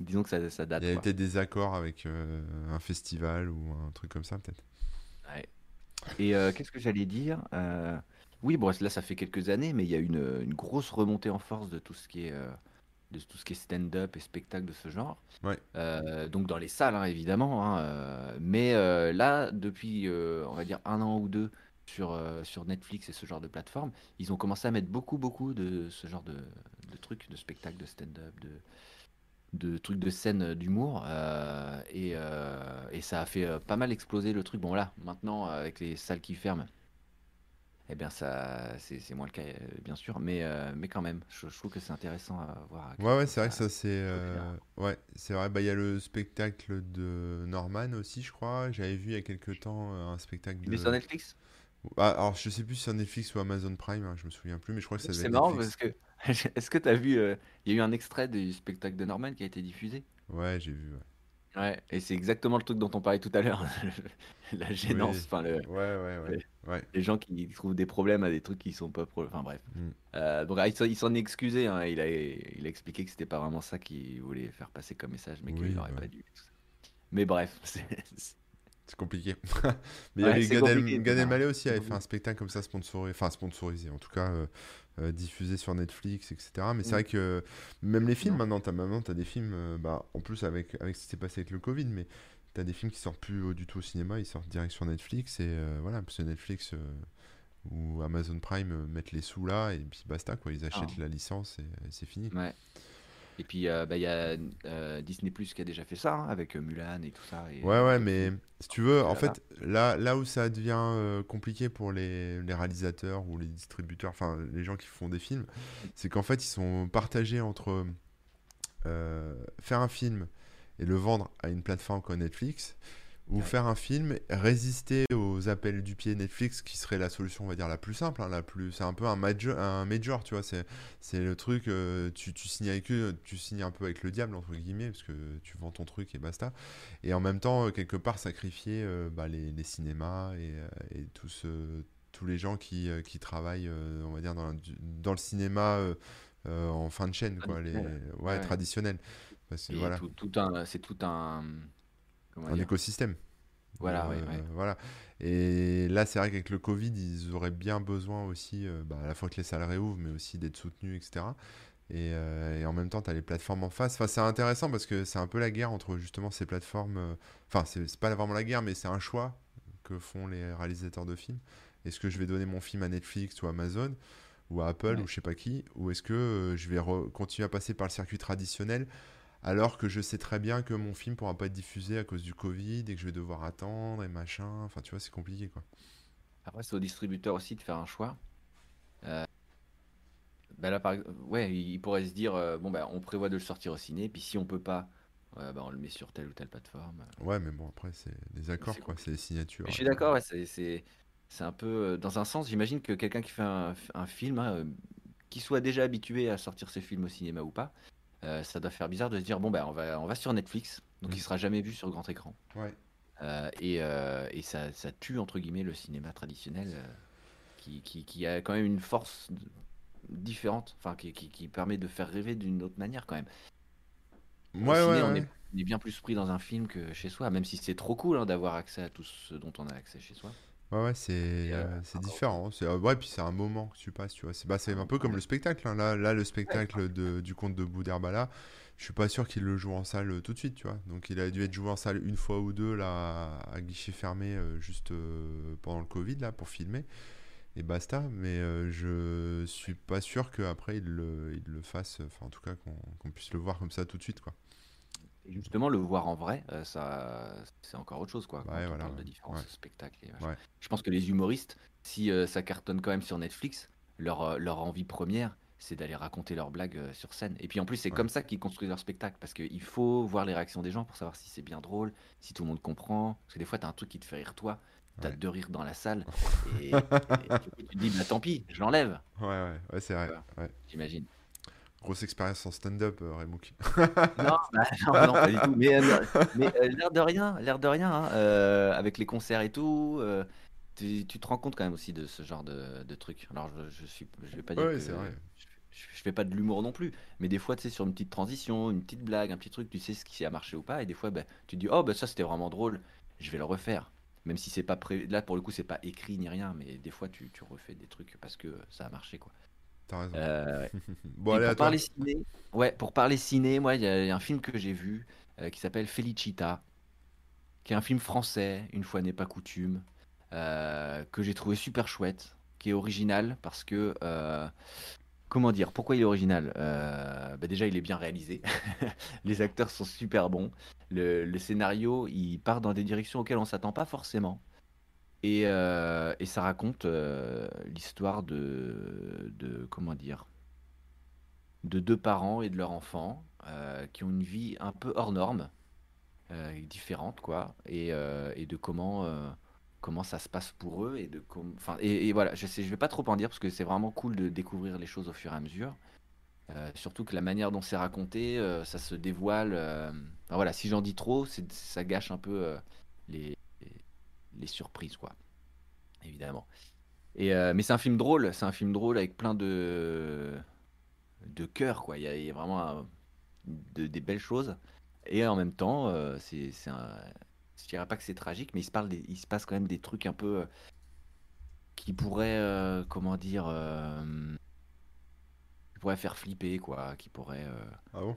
Disons que ça, ça date. Il y avait quoi. peut-être des accords avec euh, un festival ou un truc comme ça, peut-être. Ouais. Et euh, qu'est-ce que j'allais dire Euh, Oui, bon, là, ça fait quelques années, mais il y a une, une grosse remontée en force de tout ce qui est, euh, de tout ce qui est stand-up et spectacle de ce genre. Ouais. Euh, donc dans les salles, hein, évidemment. hein, euh, mais euh, là, depuis, on va dire, un an ou deux sur, sur Netflix et ce genre de plateforme, ils ont commencé à mettre beaucoup, beaucoup de ce genre de, de trucs, de spectacles, de stand-up, de, de trucs de scène d'humour. et, et ça a fait pas mal exploser le truc. Bon, là, maintenant, avec les salles qui ferment, eh bien, ça, c'est moins le cas, euh, bien sûr. Mais, euh, mais quand même, je, je trouve que c'est intéressant à voir. à Ouais, ouais, c'est vrai que ça- c'est. euh, Ouais, c'est vrai. Bah, il y a le spectacle de Norman aussi, je crois. J'avais vu il y a quelques temps euh, un spectacle de. sur Netflix? Ah, alors, je sais plus si c'est sur Netflix ou Amazon Prime, hein, je me souviens plus, mais je crois que ça C'est marrant Netflix. parce que est-ce que tu as vu, euh, il y a eu un extrait du spectacle de Norman qui a été diffusé? Ouais, j'ai vu. ouais. Ouais, et c'est exactement le truc dont on parlait tout à l'heure, la gênance, Oui. enfin le, Ouais, ouais, ouais. ouais. les gens qui trouvent des problèmes à des trucs qui sont pas pro... enfin bref. Mm. Euh, donc ah, il s'en il s'en est excusé, hein, il a il a expliqué que c'était pas vraiment ça qu'il voulait faire passer comme message, mais qu'il Oui, n'aurait ouais. pas dû. tout ça. Mais bref, c'est C'est compliqué. Mais il y Ouais, avait c'est Gad, El- compliqué, Gad c'est Elmaleh aussi avait fait un spectacle comme ça sponsorisé, enfin sponsorisé, en tout cas euh, euh, diffusé sur Netflix, etc. Mais c'est Mm. vrai que même les films Non. maintenant, t'as maintenant t'as des films, euh, bah, en plus avec, avec ce qui s'est passé avec le Covid, mais t'as des films qui sortent plus du tout au cinéma, ils sortent direct sur Netflix et euh, voilà, parce que Netflix ou Amazon Prime mettent les sous là et puis basta quoi, ils achètent Ah. la licence et, et c'est fini. ouais. Et puis euh, bah, il y a euh, Disney Plus qui a déjà fait ça hein, avec euh, Mulan et tout ça. Et, Ouais, ouais, mais si tu veux, en fait, là, là où ça devient euh, compliqué pour les, les réalisateurs ou les distributeurs, enfin les gens qui font des films, c'est qu'en fait, ils sont partagés entre faire un film et le vendre à une plateforme comme Netflix, ou Ouais. faire un film, résister aux appels du pied Netflix, qui serait la solution, on va dire, la plus simple, hein, la plus, c'est un peu un major, un major, tu vois, c'est, c'est le truc, euh, tu, tu signes avec eux, tu signes un peu avec le diable, entre guillemets, parce que tu vends ton truc et basta. Et en même temps, euh, quelque part, sacrifier euh, bah, les, les cinémas et, et tous, tous les gens qui, qui travaillent, on va dire, dans, le- dans le cinéma euh, en fin de chaîne, quoi, les, ouais, Ouais. traditionnels. Parce que Et voilà, tout, tout un, c'est tout un, un dire écosystème. Voilà, Euh, ouais, ouais. voilà. Et là, c'est vrai qu'avec le Covid, ils auraient bien besoin aussi, euh, bah, à la fois que les salles réouvrent, mais aussi d'être soutenus, etc. Et, euh, et en même temps, tu as les plateformes en face. Enfin, c'est intéressant parce que c'est un peu la guerre entre justement ces plateformes. euh, Enfin, c'est pas vraiment la guerre, mais c'est un choix que font les réalisateurs de films. Est-ce que je vais donner mon film à Netflix ou Amazon ou à Apple Ouais. ou je sais pas qui? Ou est-ce que euh, je vais continuer à passer par le circuit traditionnel alors que je sais très bien que mon film pourra pas être diffusé à cause du Covid et que je vais devoir attendre et machin. Enfin, tu vois, c'est compliqué quoi. Après, c'est au distributeur aussi de faire un choix. Euh, bah là, par ouais, il pourrait se dire, euh, bon, bah, on prévoit de le sortir au ciné, puis si on peut pas, bah, on le met sur telle ou telle plateforme. Ouais, mais bon, après, c'est des accords quoi, c'est des signatures. Mais je suis d'accord, ouais, c'est, un peu, dans un sens, j'imagine que quelqu'un qui fait un, un film, hein, qui soit déjà habitué à sortir ses films au cinéma ou pas, euh, ça doit faire bizarre de se dire, bon, bah, on va, on va sur Netflix, donc Mm. il sera jamais vu sur grand écran. Ouais. Euh, et euh, et ça, ça tue, entre guillemets, le cinéma traditionnel, qui, qui, qui a quand même une force différente, enfin, qui, qui, permet de faire rêver d'une autre manière, quand même. Ouais, ciné, ouais, on ouais. est, on est bien plus pris dans un film que chez soi, même si c'est trop cool hein, d'avoir accès à tout ce dont on a accès chez soi. Ouais, ouais, c'est euh, euh, c'est différent. C'est, euh, ouais, puis c'est un moment que tu passes, tu vois. C'est bah, c'est un peu comme le spectacle. hein. Là, là, le spectacle de, du conte de Boudherbala, je suis pas sûr qu'il le joue en salle tout de suite, tu vois. Donc, il a dû être joué en salle une fois ou deux, là, à, à guichet fermé, euh, juste euh, pendant le Covid, là, pour filmer. Et basta. Mais euh, je suis pas sûr qu'après, il le, il le fasse, enfin, en tout cas, qu'on qu'on puisse le voir comme ça tout de suite, quoi. Et justement, le voir en vrai, euh, ça, c'est encore autre chose, quoi. Quand Ouais, on voilà, parle de différence Ouais. spectacle et machin. Ouais. Je pense que les humoristes, si euh, ça cartonne quand même sur Netflix, leur, euh, leur envie première, c'est d'aller raconter leurs blagues sur scène. Et puis en plus, c'est comme ça qu'ils construisent leur spectacle, parce qu'il faut voir les réactions des gens pour savoir si c'est bien drôle, si tout le monde comprend. Parce que des fois, t'as un truc qui te fait rire toi, t'as deux rires dans la salle, et, tu te dis, bah tant pis, je l'enlève, Ouais, ouais, ouais, c'est vrai. J'imagine. Grosse expérience en stand-up, euh, Remouk. Non, bah, non, non, pas du tout. Mais, euh, mais euh, l'air de rien, l'air de rien, hein, euh, avec les concerts et tout, euh, tu, tu te rends compte quand même aussi de ce genre de, de trucs. Alors, je, je suis, je vais pas dire Ouais, que c'est vrai. je, je je fais pas de l'humour non plus, mais des fois, tu sais, sur une petite transition, une petite blague, un petit truc, tu sais ce qui a marché ou pas, et des fois, bah, tu te dis, oh, bah ça c'était vraiment drôle, je vais le refaire. Même si c'est pas pré... là pour le coup c'est pas écrit ni rien, mais des fois tu, tu refais des trucs parce que ça a marché quoi. T'as raison. Euh, bon, à pour toi. parler ciné, ouais, pour parler ciné, moi il y, a il y a un film que j'ai vu euh, qui s'appelle Felicita, qui est un film français, une fois n'est pas coutume, euh, que j'ai trouvé super chouette, qui est original parce que comment dire, pourquoi il est original bah déjà il est bien réalisé, les acteurs sont super bons, le, le scénario il part dans des directions auxquelles on s'attend pas forcément. Et, euh, et ça raconte euh, l'histoire de, de comment dire de deux parents et de leur enfant euh, qui ont une vie un peu hors norme, différente quoi, et, de comment comment ça se passe pour eux et de enfin et, voilà, je sais, je vais pas trop en dire parce que c'est vraiment cool de découvrir les choses au fur et à mesure. Surtout que la manière dont c'est raconté, ça se dévoile. voilà, si j'en dis trop, ça gâche un peu les, les surprises quoi, évidemment. Et, euh, mais c'est un film drôle, c'est un film drôle avec plein de de cœur, quoi. Il y y a vraiment un- de- des belles choses. Et en même temps, euh, c'est, c'est un... je dirais pas que c'est tragique, mais il se parle des- il se passe quand même des trucs un peu euh, qui pourraient, euh, comment dire, qui pourraient faire flipper, quoi. Qui pourraient, Ah bon?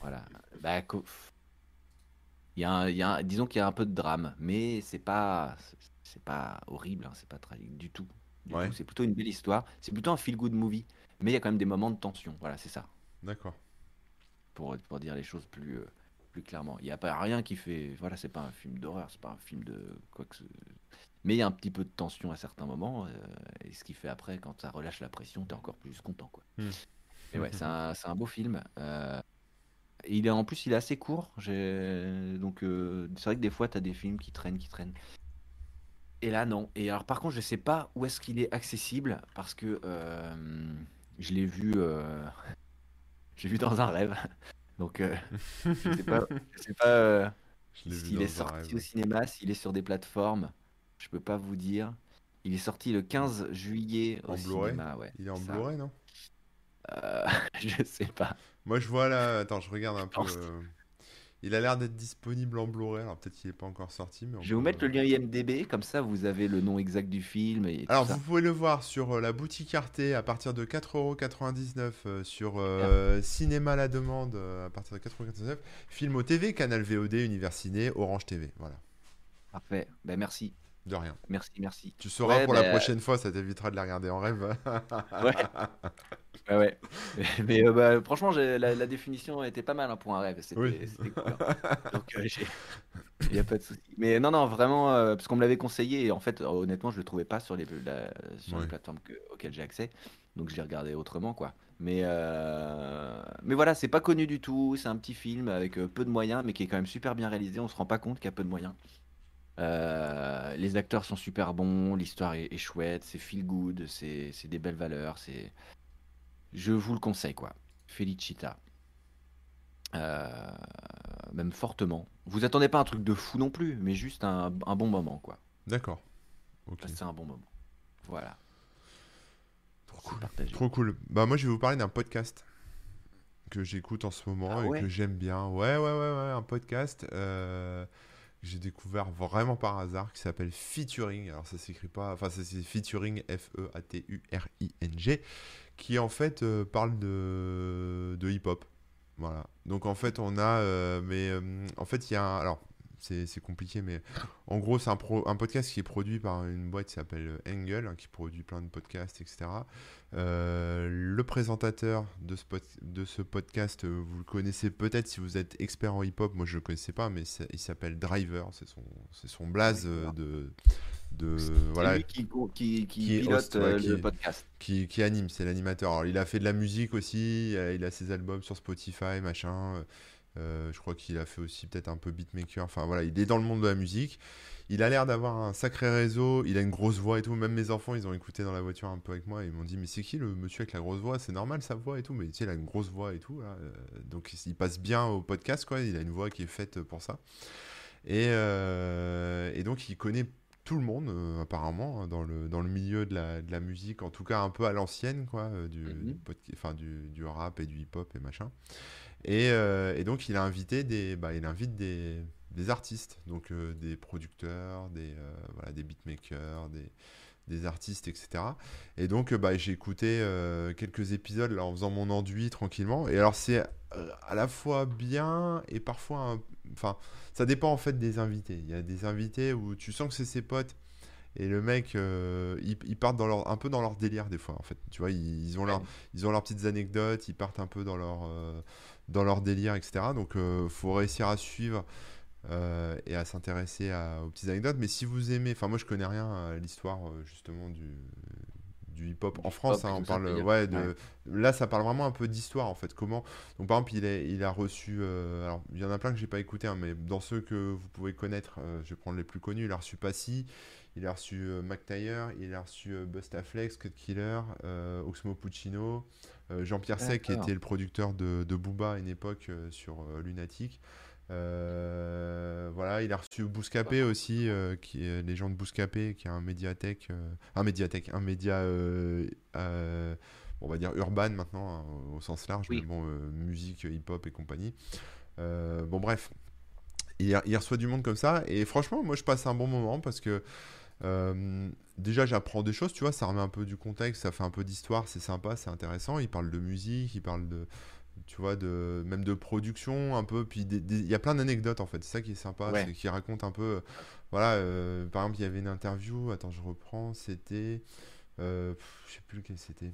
voilà. Bah, co- il y a un- il y a un- disons qu'il y a un peu de drame, mais c'est pas, c'est pas horrible, hein, c'est pas tragique du tout. Du Ouais. tout. C'est plutôt une belle histoire. C'est plutôt un feel-good movie, mais il y a quand même des moments de tension. Voilà, c'est ça D'accord. pour, pour dire les choses plus, euh, plus clairement. Il n'y a pas rien qui fait. Voilà, c'est pas un film d'horreur, c'est pas un film de quoi que ce. Mais il y a un petit peu de tension à certains moments, euh, et ce qui fait après, quand ça relâche la pression, t'es encore plus content, quoi. Hmm. Et ouais, c'est un, c'est un beau film. euh, et il est en plus, il est assez court. Donc euh, c'est vrai que des fois, t'as des films qui traînent, qui traînent. Et là, non. Et alors, par contre, je sais pas où est-ce qu'il est accessible parce que euh, je l'ai vu. euh, j'ai vu dans un rêve. Donc, je sais pas, je sais pas s'il est sorti rêve. au cinéma, s'il est sur des plateformes. Je peux pas vous dire. Il est sorti le 15 juillet au En cinéma. Ouais, Il est en. Blu-ray, non? Euh, je sais pas. Moi, je vois là. Attends, je regarde un peu. euh, Il a l'air d'être disponible en Blu-ray. Alors, peut-être qu'il n'est pas encore sorti. Mais Je vais vous mettre le lien IMDB, comme ça vous avez le nom exact du film et tout Alors, ça. vous pouvez le voir sur euh, la boutique Arte à partir de 4,99€, euh, sur euh, Cinéma à la demande à partir de 4,99€, film au TV, Canal VOD, Univers Ciné, Orange TV. Voilà, Parfait. Ben merci, de rien. merci, merci. Tu sauras Ouais, pour la bah, prochaine fois, ça t'évitera de la regarder en rêve. Ouais. Ouais, ouais. Mais euh, bah, franchement, la, la définition était pas mal hein, pour un rêve. C'était Oui. cool. hein. Donc, euh, il n'y a pas de souci. Mais non, non, vraiment, euh, parce qu'on me l'avait conseillé et en fait, honnêtement, je le trouvais pas sur les, la- sur les Ouais. plateformes que- auxquelles j'ai accès. Donc, je l'ai regardé autrement, quoi. Mais, mais voilà, c'est pas connu du tout. C'est un petit film avec peu de moyens, mais qui est quand même super bien réalisé. On se rend pas compte qu'il y a peu de moyens. Euh, les acteurs sont super bons, l'histoire est, est chouette, c'est feel good, c'est des belles valeurs, c'est je vous le conseille, quoi. Felicita. Euh, même fortement. Vous attendez pas un truc de fou non plus, mais juste un, un bon moment, quoi. D'accord. C'est un bon moment. Voilà. Trop cool. Trop cool. Bah, moi, je vais vous parler d'un podcast que j'écoute en ce moment Ah et ouais que j'aime bien. Ouais, ouais, ouais, ouais, un podcast euh, j'ai découvert vraiment par hasard qui s'appelle Featuring. Alors, ça s'écrit pas, enfin, c'est Featuring, F-E-A-T-U-R-I-N-G, qui en fait euh, parle de, de hip-hop. Voilà. Donc, en fait, on a, euh, mais euh, en fait, il y a un, alors, c'est compliqué, mais en gros, c'est un, un podcast qui est produit par une boîte qui s'appelle Angle, hein, qui produit plein de podcasts, etc. Euh, le présentateur de ce, de ce podcast, euh, vous le connaissez peut-être si vous êtes expert en hip-hop. Moi, je ne le connaissais pas, mais il s'appelle Driver. C'est son, son blaze euh, de, de voilà, lui qui, qui, qui pilote host, ouais, qui- le podcast. qui, qui anime, c'est l'animateur. Il a fait de la musique aussi, il a ses albums sur Spotify, machin. Euh, je crois qu'il a fait aussi peut-être un peu beatmaker. Enfin voilà, il est dans le monde de la musique. Il a l'air d'avoir un sacré réseau, il a une grosse voix et tout. Même mes enfants, ils ont écouté dans la voiture un peu avec moi. Et ils m'ont dit, mais c'est qui le monsieur avec la grosse voix? C'est normal sa voix et tout. Mais tu sais, il a une grosse voix et tout. là. Euh, Donc il passe bien au podcast, quoi. Il a une voix qui est faite pour ça. Et, euh, et donc il connaît tout le monde, euh, apparemment, hein, dans le, dans le milieu de la, de la musique, en tout cas un peu à l'ancienne, quoi, du, Mhm. du, podca- enfin, du, du rap et du hip-hop et machin. Et, euh, et donc, il a invité des, bah, il invite des, des artistes, donc euh, des producteurs, des, euh, voilà, des beatmakers, des, des artistes, etc. Et donc, bah, j'ai écouté quelques épisodes là, en faisant mon enduit tranquillement. Et alors, c'est à la fois bien et parfois, un- enfin, ça dépend en fait des invités. Il y a des invités où tu sens que c'est ses potes. Et le mec, euh, ils, ils partent dans leur, un peu dans leur délire des fois, en fait. Tu vois, ils, ils ont leur, ils ont leurs petites anecdotes, ils partent un peu dans leur, euh, dans leur délire, etc. Donc, il faut réussir à suivre euh, et à s'intéresser aux petites anecdotes. Mais si vous aimez, enfin, moi, je connais rien à l'histoire euh, justement du, du hip-hop en France. hein, on parle, ouais, de, Ouais. là, ça parle vraiment un peu d'histoire, en fait. Comment, donc, par exemple, il, est, il a reçu, euh, alors, il y en a plein que j'ai pas écouté, hein, mais dans ceux que vous pouvez connaître, euh, je vais prendre les plus connus. Il a reçu Passy. Il a reçu euh, Mac Taylor, il a reçu euh, Bustaflex, Cut Killer, euh, Oxmo Puccino, Jean-Pierre Sec, qui était le producteur de, de Booba à une époque sur Lunatic. Euh, voilà, il a reçu Bouscapé aussi, euh, qui est les gens de Bouscapé, qui est un médiathèque, euh, un médiathèque, un média, on va dire urban maintenant, hein, au sens large, Oui. mais bon, musique, hip-hop et compagnie. Bon, bref, il, il reçoit du monde comme ça, et franchement, moi je passe un bon moment parce que euh, déjà, j'apprends des choses, tu vois, ça remet un peu du contexte, ça fait un peu d'histoire, c'est sympa, c'est intéressant. Il parle de musique, il parle de, tu vois, de, même de production un peu, puis il y a plein d'anecdotes en fait, c'est ça qui est sympa, Ouais. c'est qu'il raconte un peu, euh, voilà, euh, par exemple, il y avait une interview, attends, je reprends, c'était, euh, je sais plus lequel c'était.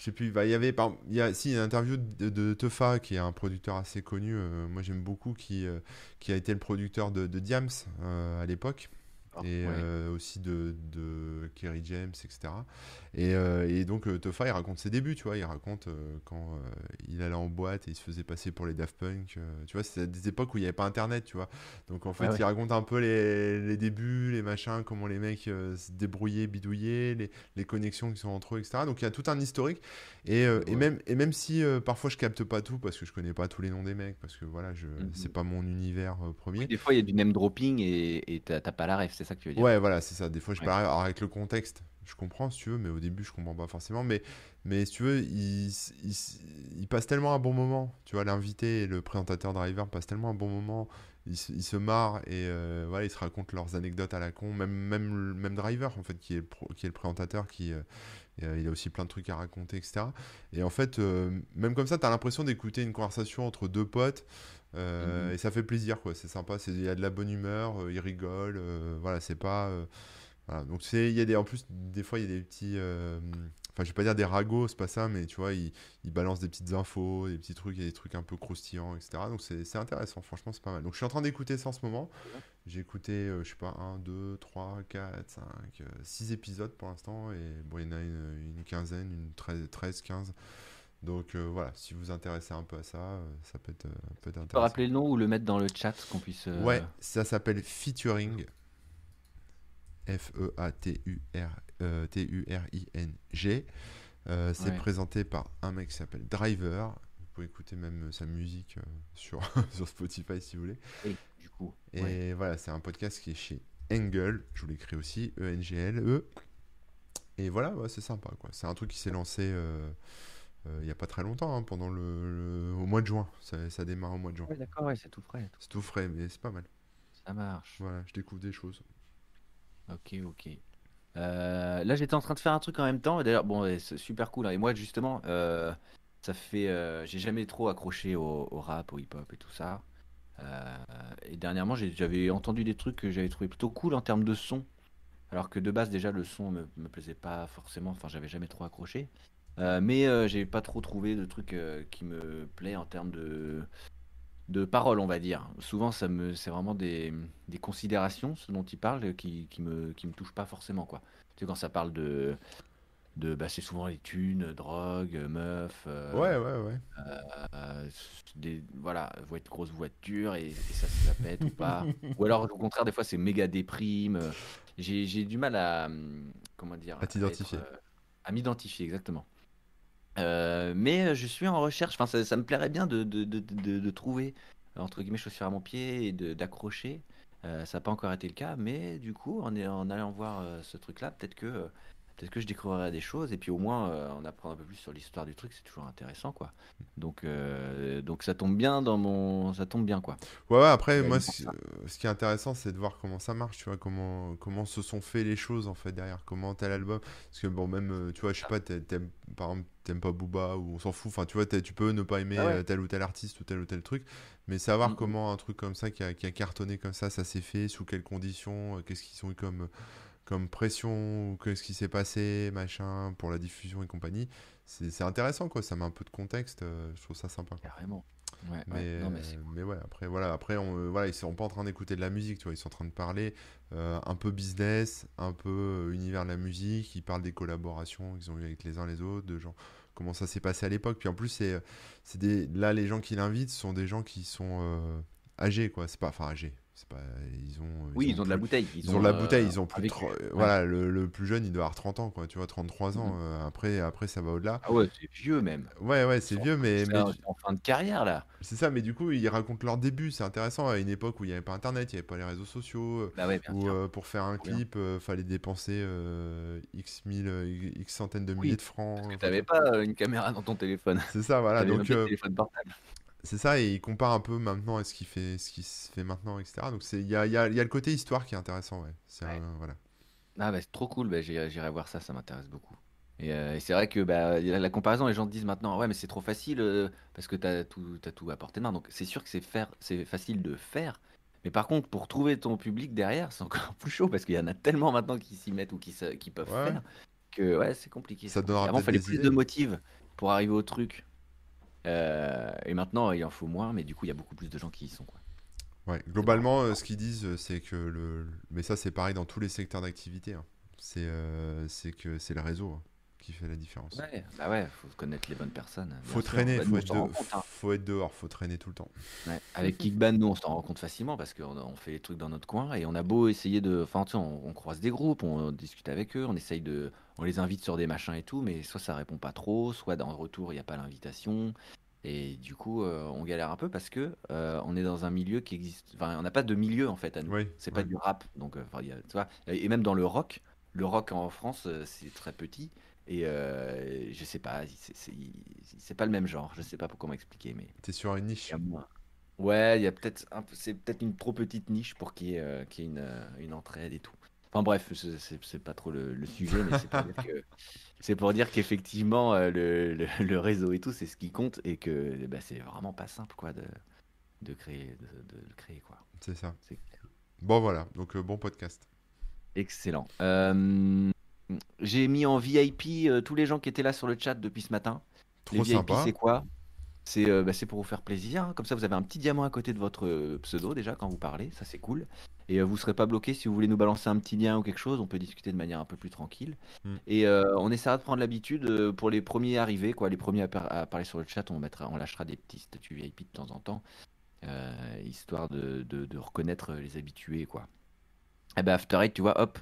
Je sais plus, bah, il y avait, par, y a, une interview de, de qui est un producteur assez connu, euh, moi j'aime beaucoup, qui, euh, qui a été le producteur de, de Diams euh, à l'époque, Ah, et ouais. euh, aussi de, de Kerry James, etc. Et, euh, et donc euh, Teufa, il raconte ses débuts, tu vois, il raconte quand il allait en boîte et il se faisait passer pour les Daft Punk, tu vois, c'était des époques où il n'y avait pas Internet, tu vois. Donc en fait, Ouais, ouais. il raconte un peu les, les débuts, les machins, comment les mecs se débrouillaient, bidouillaient, les, les connexions qui sont entre eux, etc. Donc il y a tout un historique. Et, et même, et même si parfois je capte pas tout, parce que je connais pas tous les noms des mecs, parce que voilà, je, Mhm. c'est pas mon univers Oui, premier. des fois, il y a du name dropping et t'as pas la ref, c'est ça que tu veux dire. Ouais, voilà, c'est ça. Des fois, je Ouais. parle alors, avec le contexte, je comprends si tu veux, mais au début, je comprends pas forcément. Mais, mais si tu veux, il, il, il passe tellement un bon moment. Tu vois, l'invité et le présentateur driver passent tellement un bon moment. Ils, se- ils se marrent et euh, voilà, ils se racontent leurs anecdotes à la con. Même, même, même driver, en fait, qui est le, pro- qui est le présentateur, qui, euh, euh, il a aussi plein de trucs à raconter, etc. Et en fait, euh, même comme ça, tu as l'impression d'écouter une conversation entre deux potes. Euh, Mhm. Et ça fait plaisir, quoi. C'est sympa. Il y a de la bonne humeur, euh, ils rigolent. euh, voilà, c'est pas. euh, voilà. Donc, il y a des, en plus, des fois, il y a des petits. euh, Enfin, je vais pas dire des ragots, c'est pas ça, mais tu vois, ils, ils balancent des petites infos, des petits trucs, il y a des trucs un peu croustillants, etc. Donc, c'est, intéressant, franchement, c'est pas mal. Donc, je suis en train d'écouter ça en ce moment. J'ai écouté, euh, je sais pas, 1, 2, 3, 4, 5, 6 épisodes pour l'instant. Et bon, il y en a une, une quinzaine, une 13, 13 15. Donc euh, voilà, si vous vous intéressez un peu à ça, euh, ça peut être, euh, peut être Tu peux intéressant. rappeler le nom ou le mettre dans le chat qu'on puisse. euh, Ouais, ça s'appelle Featuring. E F-E-A-T-U-R-T-U-R-I-N-G. Euh, c'est Ouais. présenté par un mec qui s'appelle Driver. Vous pouvez écouter même sa musique sur, sur Spotify si vous voulez. Et du coup. Et ouais. voilà, c'est un podcast qui est chez Engel. Je vous l'écris aussi, E E-N-G-L-E. Et voilà, ouais, c'est sympa. quoi. C'est un truc qui s'est lancé il n'y a pas très longtemps, hein, pendant le, le- au mois de juin. Ça, ça démarre au mois de juin. Ouais, d'accord, ouais, c'est tout frais. C'est tout frais, mais c'est pas mal. Ça marche. Voilà, je découvre des choses. Ok, ok. Euh, là, j'étais en train de faire un truc en même temps. D'ailleurs, bon, c'est super cool. hein. Et moi, justement, euh, ça fait. euh, j'ai jamais trop accroché au, au rap, au hip-hop et tout ça. Euh, et dernièrement, j'avais entendu des trucs que j'avais trouvé plutôt cool en termes de son. Alors que de base, déjà, le son me, me plaisait pas forcément. Enfin, j'avais jamais trop accroché. Euh, mais euh, j'ai pas trop trouvé de trucs euh, qui me plaît en termes de, de paroles, on va dire. Souvent, ça me, c'est vraiment des, des considérations, ce dont il parle, qui, qui me, qui me touchent pas forcément, quoi. Tu sais, quand ça parle de, de bah, c'est souvent les thunes, drogue, meufs, euh, Ouais, ouais, ouais. des, voilà, vo- grosse voiture et, et ça, ça pète ou pas. Ou alors, au contraire, des fois, c'est méga déprime. J'ai, du mal à, hum, comment dire, À t'identifier. à m'identifier, exactement. Euh, mais euh, je suis en recherche, enfin, ça, ça me plairait bien de, de, de, de- trouver, entre guillemets, chaussures à mon pied et d'accrocher. Euh, ça n'a pas encore été le cas, mais du coup, en, allant voir euh, ce truc-là, peut-être que, euh, peut-être que je découvrirai des choses et puis au moins euh, on apprend un peu plus sur l'histoire du truc, c'est toujours intéressant, quoi. Donc, euh, donc ça tombe bien dans mon, ça tombe bien, quoi. Ouais, ouais, après, Ouais, moi, ce, qui est intéressant, c'est de voir comment ça marche, tu vois, comment, comment se sont fait les choses, en fait, derrière, comment tel album. Parce que, bon, même, euh, tu vois, je sais pas, t'a- t'aimes, par exemple, t'aimes pas Booba, ou on s'en fout, enfin, tu vois, tu peux ne pas aimer Ah ouais. euh, tel ou tel artiste ou tel ou tel truc, mais savoir Mm, mm. comment un truc comme ça, qui a, qui a cartonné comme ça, ça s'est fait, sous quelles conditions, qu'est-ce qu'ils ont eu comme, comme pression, ou qu'est-ce qui s'est passé, machin, pour la diffusion et compagnie, c'est intéressant, quoi, ça met un peu de contexte, euh, je trouve ça sympa, quoi. Carrément. Ouais, ouais. Mais, Non, mais c'est euh, mais ouais, après, voilà, après on, euh, voilà, ils sont pas en train d'écouter de la musique, tu vois, ils sont en train de parler euh, un peu business, un peu univers de la musique, ils parlent des collaborations qu'ils ont eu avec les uns les autres, de gens, comment ça s'est passé à l'époque. Puis en plus, c'est, c'est des, là, les gens qui l'invitent sont des gens qui sont euh, âgés, quoi, c'est pas, enfin âgés, c'est pas, ils ont, Oui, ils ont de la bouteille. ils ont de la euh, bouteille, ils ont plus de euh, Ouais. voilà, le, le plus jeune, il doit avoir 30 ans, quoi, tu vois, 33 ans, Mhm. euh, après, après, ça va au-delà. Ah ouais, c'est vieux même. Ouais, ouais, c'est vieux, mais, C'est mais en, fin de carrière là. c'est ça, mais du coup, ils racontent leur début. C'est intéressant à une époque où il n'y avait pas Internet, il n'y avait pas les réseaux sociaux, euh, Bah ouais, où euh, pour faire un bien. clip, euh, fallait dépenser euh, X mille, euh, X centaines de Oui, milliers de francs. Parce que t'avais pas euh, une caméra dans ton téléphone. C'est ça, voilà. Donc, euh, téléphone portable. C'est ça, et ils comparent un peu maintenant à ce qui fait, ce qui se fait maintenant, etc. Donc, c'est, il y a, il y a- il y a le côté histoire qui est intéressant, ouais. C'est Ouais. voilà. Ah bah c'est trop cool, bah, j'irai voir ça, ça m'intéresse beaucoup. Et, euh, et c'est vrai que bah, il la comparaison, les gens disent maintenant, ouais mais c'est trop facile euh, parce que t'as tout, tout à portée de main. Donc c'est sûr que c'est facile de faire. Mais par contre, pour trouver ton public derrière, c'est encore plus chaud parce qu'il y en a tellement maintenant qui s'y mettent ou qui, se- qui peuvent Ouais. faire que ouais, c'est compliqué. Ça donnera Avant, il fallait plus idées. de motifs pour arriver au truc. Euh, et maintenant, il en faut moins, mais du coup, il y a beaucoup plus de gens qui y sont. Quoi. Ouais, globalement, euh, ce qu'ils disent, euh, c'est que le. Mais ça, c'est pareil dans tous les secteurs d'activité. hein. C'est euh, que c'est le réseau hein, qui fait la différence. Ouais, bah ouais, faut connaître les bonnes personnes. Faut sûr. traîner, Bah, faut nous, on être, de- compte, hein. faut être dehors, faut traîner tout le temps. Ouais, Avec Kickban, nous, on s'en rend compte facilement parce qu'on on fait les trucs dans notre coin et on a beau essayer de. Enfin, tu sais, on, on croise des groupes, on, discute avec eux, on essaye de. On les invite sur des machins et tout, mais soit ça répond pas trop, soit dans le retour, il n'y a pas l'invitation. Et du coup, euh, on galère un peu parce que euh, on est dans un milieu qui existe. Enfin, on n'a pas de milieu en fait à nous. Oui, C'est pas oui. du rap. Donc, euh, y a- tu vois, et même dans le rock, le rock en France, c'est très petit. Et euh, je sais pas, c'est- pas le même genre. Je sais pas comment expliquer, mais. T'es sur une niche. Ouais, il y a peut-être un c'est peut-être une trop petite niche pour qu'il y ait, euh, qu'il y ait une, euh, une entraide et tout. Enfin bref, c'est pas trop le, le sujet, mais c'est pour dire qu'effectivement euh, le, le- le réseau et tout, c'est ce qui compte et que bah, c'est vraiment pas simple quoi de, de créer de, de le créer quoi. C'est ça. Bon, voilà. Donc, euh, bon podcast. Excellent. Euh, j'ai mis en VIP euh, tous les gens qui étaient là sur le chat depuis ce matin. Les VIP, c'est quoi? C'est euh, bah, c'est pour vous faire plaisir. hein. Comme ça, vous avez un petit diamant à côté de votre euh, pseudo déjà quand vous parlez. Ça, c'est cool. Et euh, vous ne serez pas bloqué si vous voulez nous balancer un petit lien ou quelque chose. On peut discuter de manière un peu plus tranquille. Mm. Et on essaiera de prendre l'habitude pour les premiers arrivés, quoi, les premiers à, par- à parler sur le chat. On, mettra, on lâchera des petits statuts VIP de temps en temps, histoire de, de- de reconnaître les habitués, quoi. Et ben After Eight, tu vois, hop,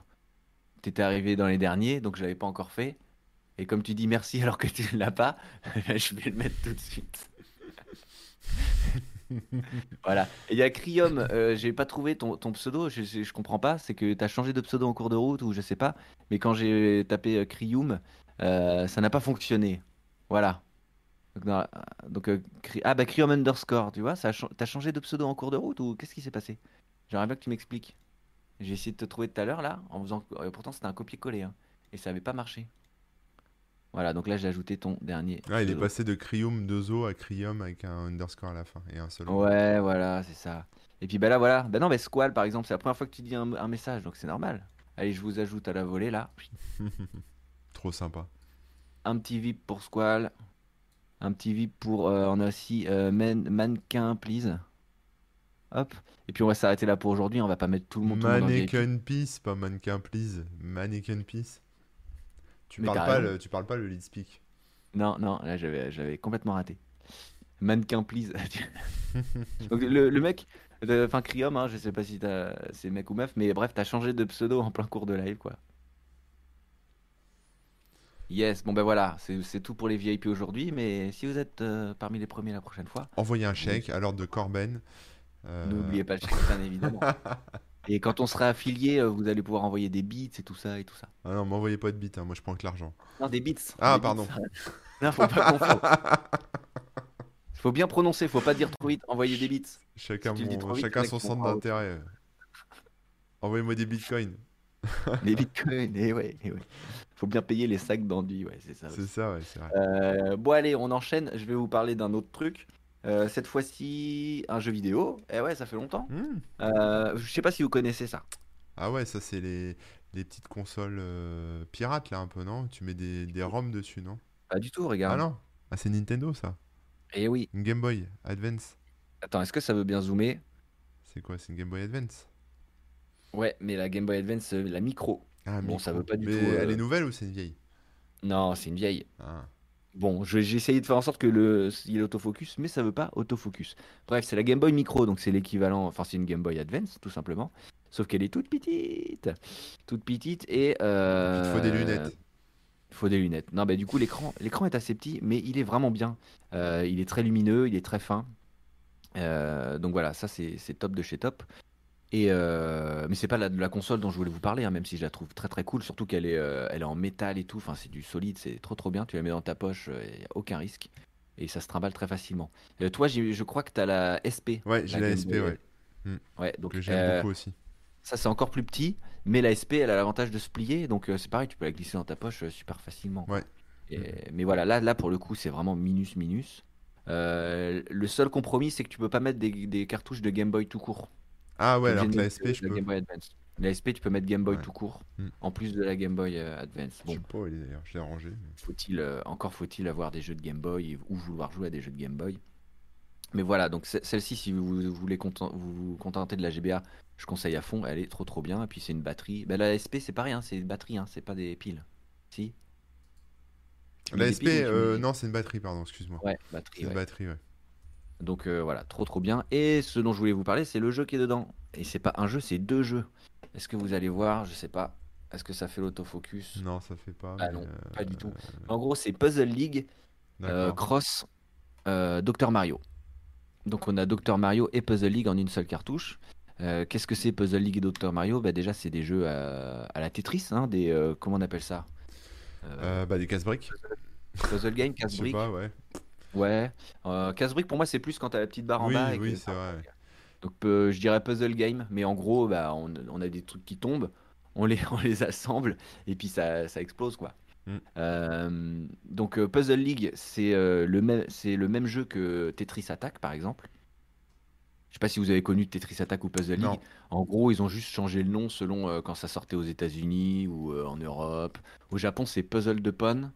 t'étais arrivé dans les derniers, donc je l'avais pas encore fait. Et comme tu dis merci alors que tu ne l'as pas, je vais le mettre tout de suite. Voilà. Il y a Crium, euh, j'ai pas trouvé ton, ton pseudo, je, je, comprends pas, c'est que tu as changé de pseudo en cours de route ou je sais pas, mais quand j'ai tapé euh, Crium, euh, ça n'a pas fonctionné. Voilà. Donc, euh, Cri- ah bah Crium underscore, tu vois, t'as changé de pseudo en cours de route ou qu'est-ce qui s'est passé? J'aimerais bien que tu m'expliques. J'ai essayé de te trouver tout à l'heure là, en faisant, euh, pourtant c'était un copier-coller, hein, et ça avait pas marché. Voilà, donc là j'ai ajouté ton dernier. Ah, il est pseudo. passé de Crium 2O à Crium avec un underscore à la fin et un seul. Ouais, voilà, c'est ça. Et puis bah là, voilà. Bah non, mais Squall, par exemple, c'est la première fois que tu dis un, un message, donc c'est normal. Allez, je vous ajoute à la volée là. Trop sympa. Un petit VIP pour Squall. Un petit VIP pour. euh, on a aussi euh, Man- Mannequin, please. Hop. Et puis on va s'arrêter là pour aujourd'hui. On va pas mettre tout le monde. Mannequin Peace, pas Mannequin Please. Mannequin Peace. Tu Mais parles, pas raison. le, tu parles pas le lead speak. Non, non, là j'avais, j'avais complètement raté. Mannequin, please. Donc le, le mec, enfin Crium, hein, je sais pas si t'as- c'est mec ou meuf, mais bref, t'as changé de pseudo en plein cours de live, quoi. Yes, bon ben voilà, c'est c'est tout pour les VIP aujourd'hui, mais si vous êtes euh, parmi les premiers la prochaine fois, Envoyez un chèque à l'ordre de Corben. Euh, n'oubliez pas le chèque, évidemment. Et quand on sera affilié, euh, vous allez pouvoir envoyer des bits et tout ça et tout ça. Ah non, m'envoyez pas de bits, hein, moi je prends que l'argent. Non, des bits. Ah, des pardon. bits. non, faut pas confondre. Faut bien prononcer, faut pas dire trop vite. Envoyer des bits. Chacun, Si mon- vite, son centre d'intérêt. Envoyez-moi des bitcoins. Les bitcoins, et ouais, et ouais. Faut bien payer les sacs d'enduit, ouais, c'est ça. C'est ça, ouais, c'est vrai. Euh, bon, allez, on enchaîne. Je vais vous parler d'un autre truc. Euh, cette fois-ci, un jeu vidéo. Eh ouais, ça fait longtemps. Hmm. Euh, je sais pas si vous connaissez ça. Ah ouais, ça c'est les, les petites consoles euh, pirates là un peu, non? Tu mets des, des ROM dessus, non? Pas du tout, Ah regarde. non? Ah c'est Nintendo ça. Et oui. Une Game Boy Advance. Attends, est-ce que ça veut bien zoomer? C'est quoi? C'est une Game Boy Advance? Ouais, mais la Game Boy Advance, la micro. Ah, Bon, ça veut pas du Mais tout, elle est nouvelle ou c'est une vieille? Non, c'est une vieille. Ah. Bon, je- j'ai essayé de faire en sorte que le il y ait l'autofocus, mais ça veut pas autofocus. Bref, c'est la Game Boy Micro, donc c'est l'équivalent, enfin c'est une Game Boy Advance, tout simplement. Sauf qu'elle est toute petite, toute petite et euh, Il te faut des lunettes. Il faut des lunettes. Non, bah du coup l'écran, l'écran est assez petit, mais il est vraiment bien. Euh, il est très lumineux, il est très fin. Euh, donc voilà, ça c'est c'est top de chez top. Et euh, mais c'est pas la, la console dont je voulais vous parler, hein, même si je la trouve très très cool, surtout qu'elle est, euh, elle est en métal et tout. Enfin, c'est du solide, c'est trop trop bien. Tu la mets dans ta poche, il y a aucun risque et ça se trimballe très facilement. Euh, toi, je crois que tu as la SP. Ouais, j'ai la SP, ouais. Ouais, donc Que j'aime euh, beaucoup aussi. ça c'est encore plus petit, mais la SP elle a l'avantage de se plier, donc euh, c'est pareil, tu peux la glisser dans ta poche euh, super facilement. Ouais. Et- mais voilà, là, là pour le coup c'est vraiment minus minus. Euh, le seul compromis c'est que tu peux pas mettre des, des cartouches de Game Boy tout court. Ah ouais, alors que la mettre, SP, euh, je peux. Game Boy Advance. La SP tu peux mettre Game Boy Ouais. tout court, Hmm. en plus de la Game Boy euh, Advance. Je Bon, sais pas où d'ailleurs, je l'ai rangée. mais- faut-il euh, encore faut-il avoir des jeux de Game Boy ou vouloir jouer à des jeux de Game Boy? Mais voilà, donc ce- celle-ci, si vous, vous voulez content- vous vous contenter de la GBA, je conseille à fond. Elle est trop trop bien. Et puis c'est une batterie. Ben, la SP, c'est pareil, hein, c'est une batterie, hein, c'est pas des piles. Si? La SP, piles euh, non, c'est une batterie, pardon, excuse-moi. Ouais, C'est batterie. une ouais. batterie, ouais. Donc euh, voilà, trop trop bien. Et ce dont je voulais vous parler, c'est le jeu qui est dedans. Et c'est pas un jeu, c'est deux jeux. Est-ce que vous allez voir Je sais pas. Est-ce que ça fait l'autofocus? Non, ça fait pas. Ah non, euh, pas du tout. En gros, c'est Puzzle League euh, cross euh, Dr Mario. Donc on a Dr Mario et Puzzle League en une seule cartouche. Euh, Qu'est-ce que c'est Puzzle League et Dr Mario? Bah Déjà, c'est des jeux à, à la Tetris, hein, des, euh, comment on appelle ça? Euh, Euh, bah, des casse-briques. Puzzle game, Je sais pas, ouais. Ouais. Euh, casse-brique, pour moi, c'est plus quand t'as la petite barre en Oui, bas. et oui, c'est vrai. Donc euh, je dirais puzzle game, mais en gros, bah, on, on a des trucs qui tombent, on les, on les assemble et puis ça, ça explose quoi. Mm. Euh, donc euh, Puzzle League, c'est euh, le même, c'est le même jeu que Tetris Attack par exemple. Je sais pas si vous avez connu Tetris Attack ou Puzzle League. Non. En gros, ils ont juste changé le nom selon euh, quand ça sortait aux États-Unis ou euh, en Europe. Au Japon, c'est Puzzle de Pon.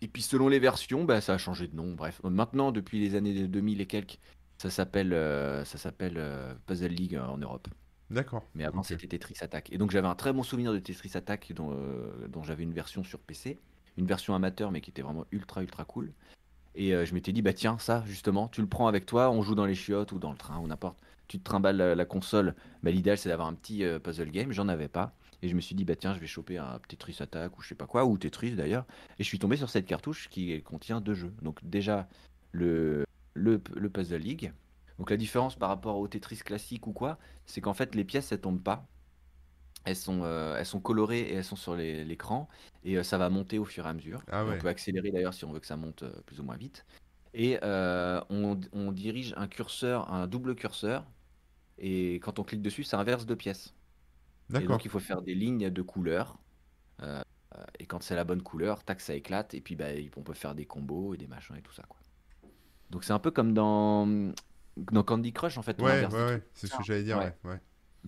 Et puis selon les versions, bah, ça a changé de nom. Bref, maintenant, depuis les années 2000 et quelques, ça s'appelle euh, ça s'appelle euh, Puzzle League euh, en Europe. D'accord. Mais avant, c'était Tetris Attack. Et donc, j'avais un très bon souvenir de Tetris Attack dont, euh, dont j'avais une version sur PC. Une version amateur, mais qui était vraiment ultra, ultra cool. Et je m'étais dit, bah tiens, ça, justement, tu le prends avec toi, on joue dans les chiottes ou dans le train ou n'importe. Tu te trimbales la, la console. Bah, L'idéal, c'est d'avoir un petit puzzle game. J'en avais pas. Et je me suis dit, bah tiens, je vais choper un Tetris Attack ou je sais pas quoi, ou Tetris d'ailleurs. Et je suis tombé sur cette cartouche qui contient deux jeux. Donc, déjà, le, le, le Puzzle League. Donc, la différence par rapport au Tetris classique ou quoi, c'est qu'en fait, les pièces, elles tombent pas. Elles sont, euh, elles sont colorées et elles sont sur l'écran. Et euh, ça va monter au fur et à mesure. Ah Et. On peut accélérer d'ailleurs si on veut que ça monte euh, plus ou moins vite. Et on, on dirige un curseur, un double curseur. Et quand on clique dessus, ça inverse deux pièces. Et donc il faut faire des lignes de couleurs. Euh, et quand c'est la bonne couleur, tac, ça éclate. Et puis bah, on peut faire des combos et des machins et tout ça. Quoi. Donc c'est un peu comme dans, dans Candy Crush en fait. Ouais, ouais, ouais. C'est ce que j'allais dire, Ouais.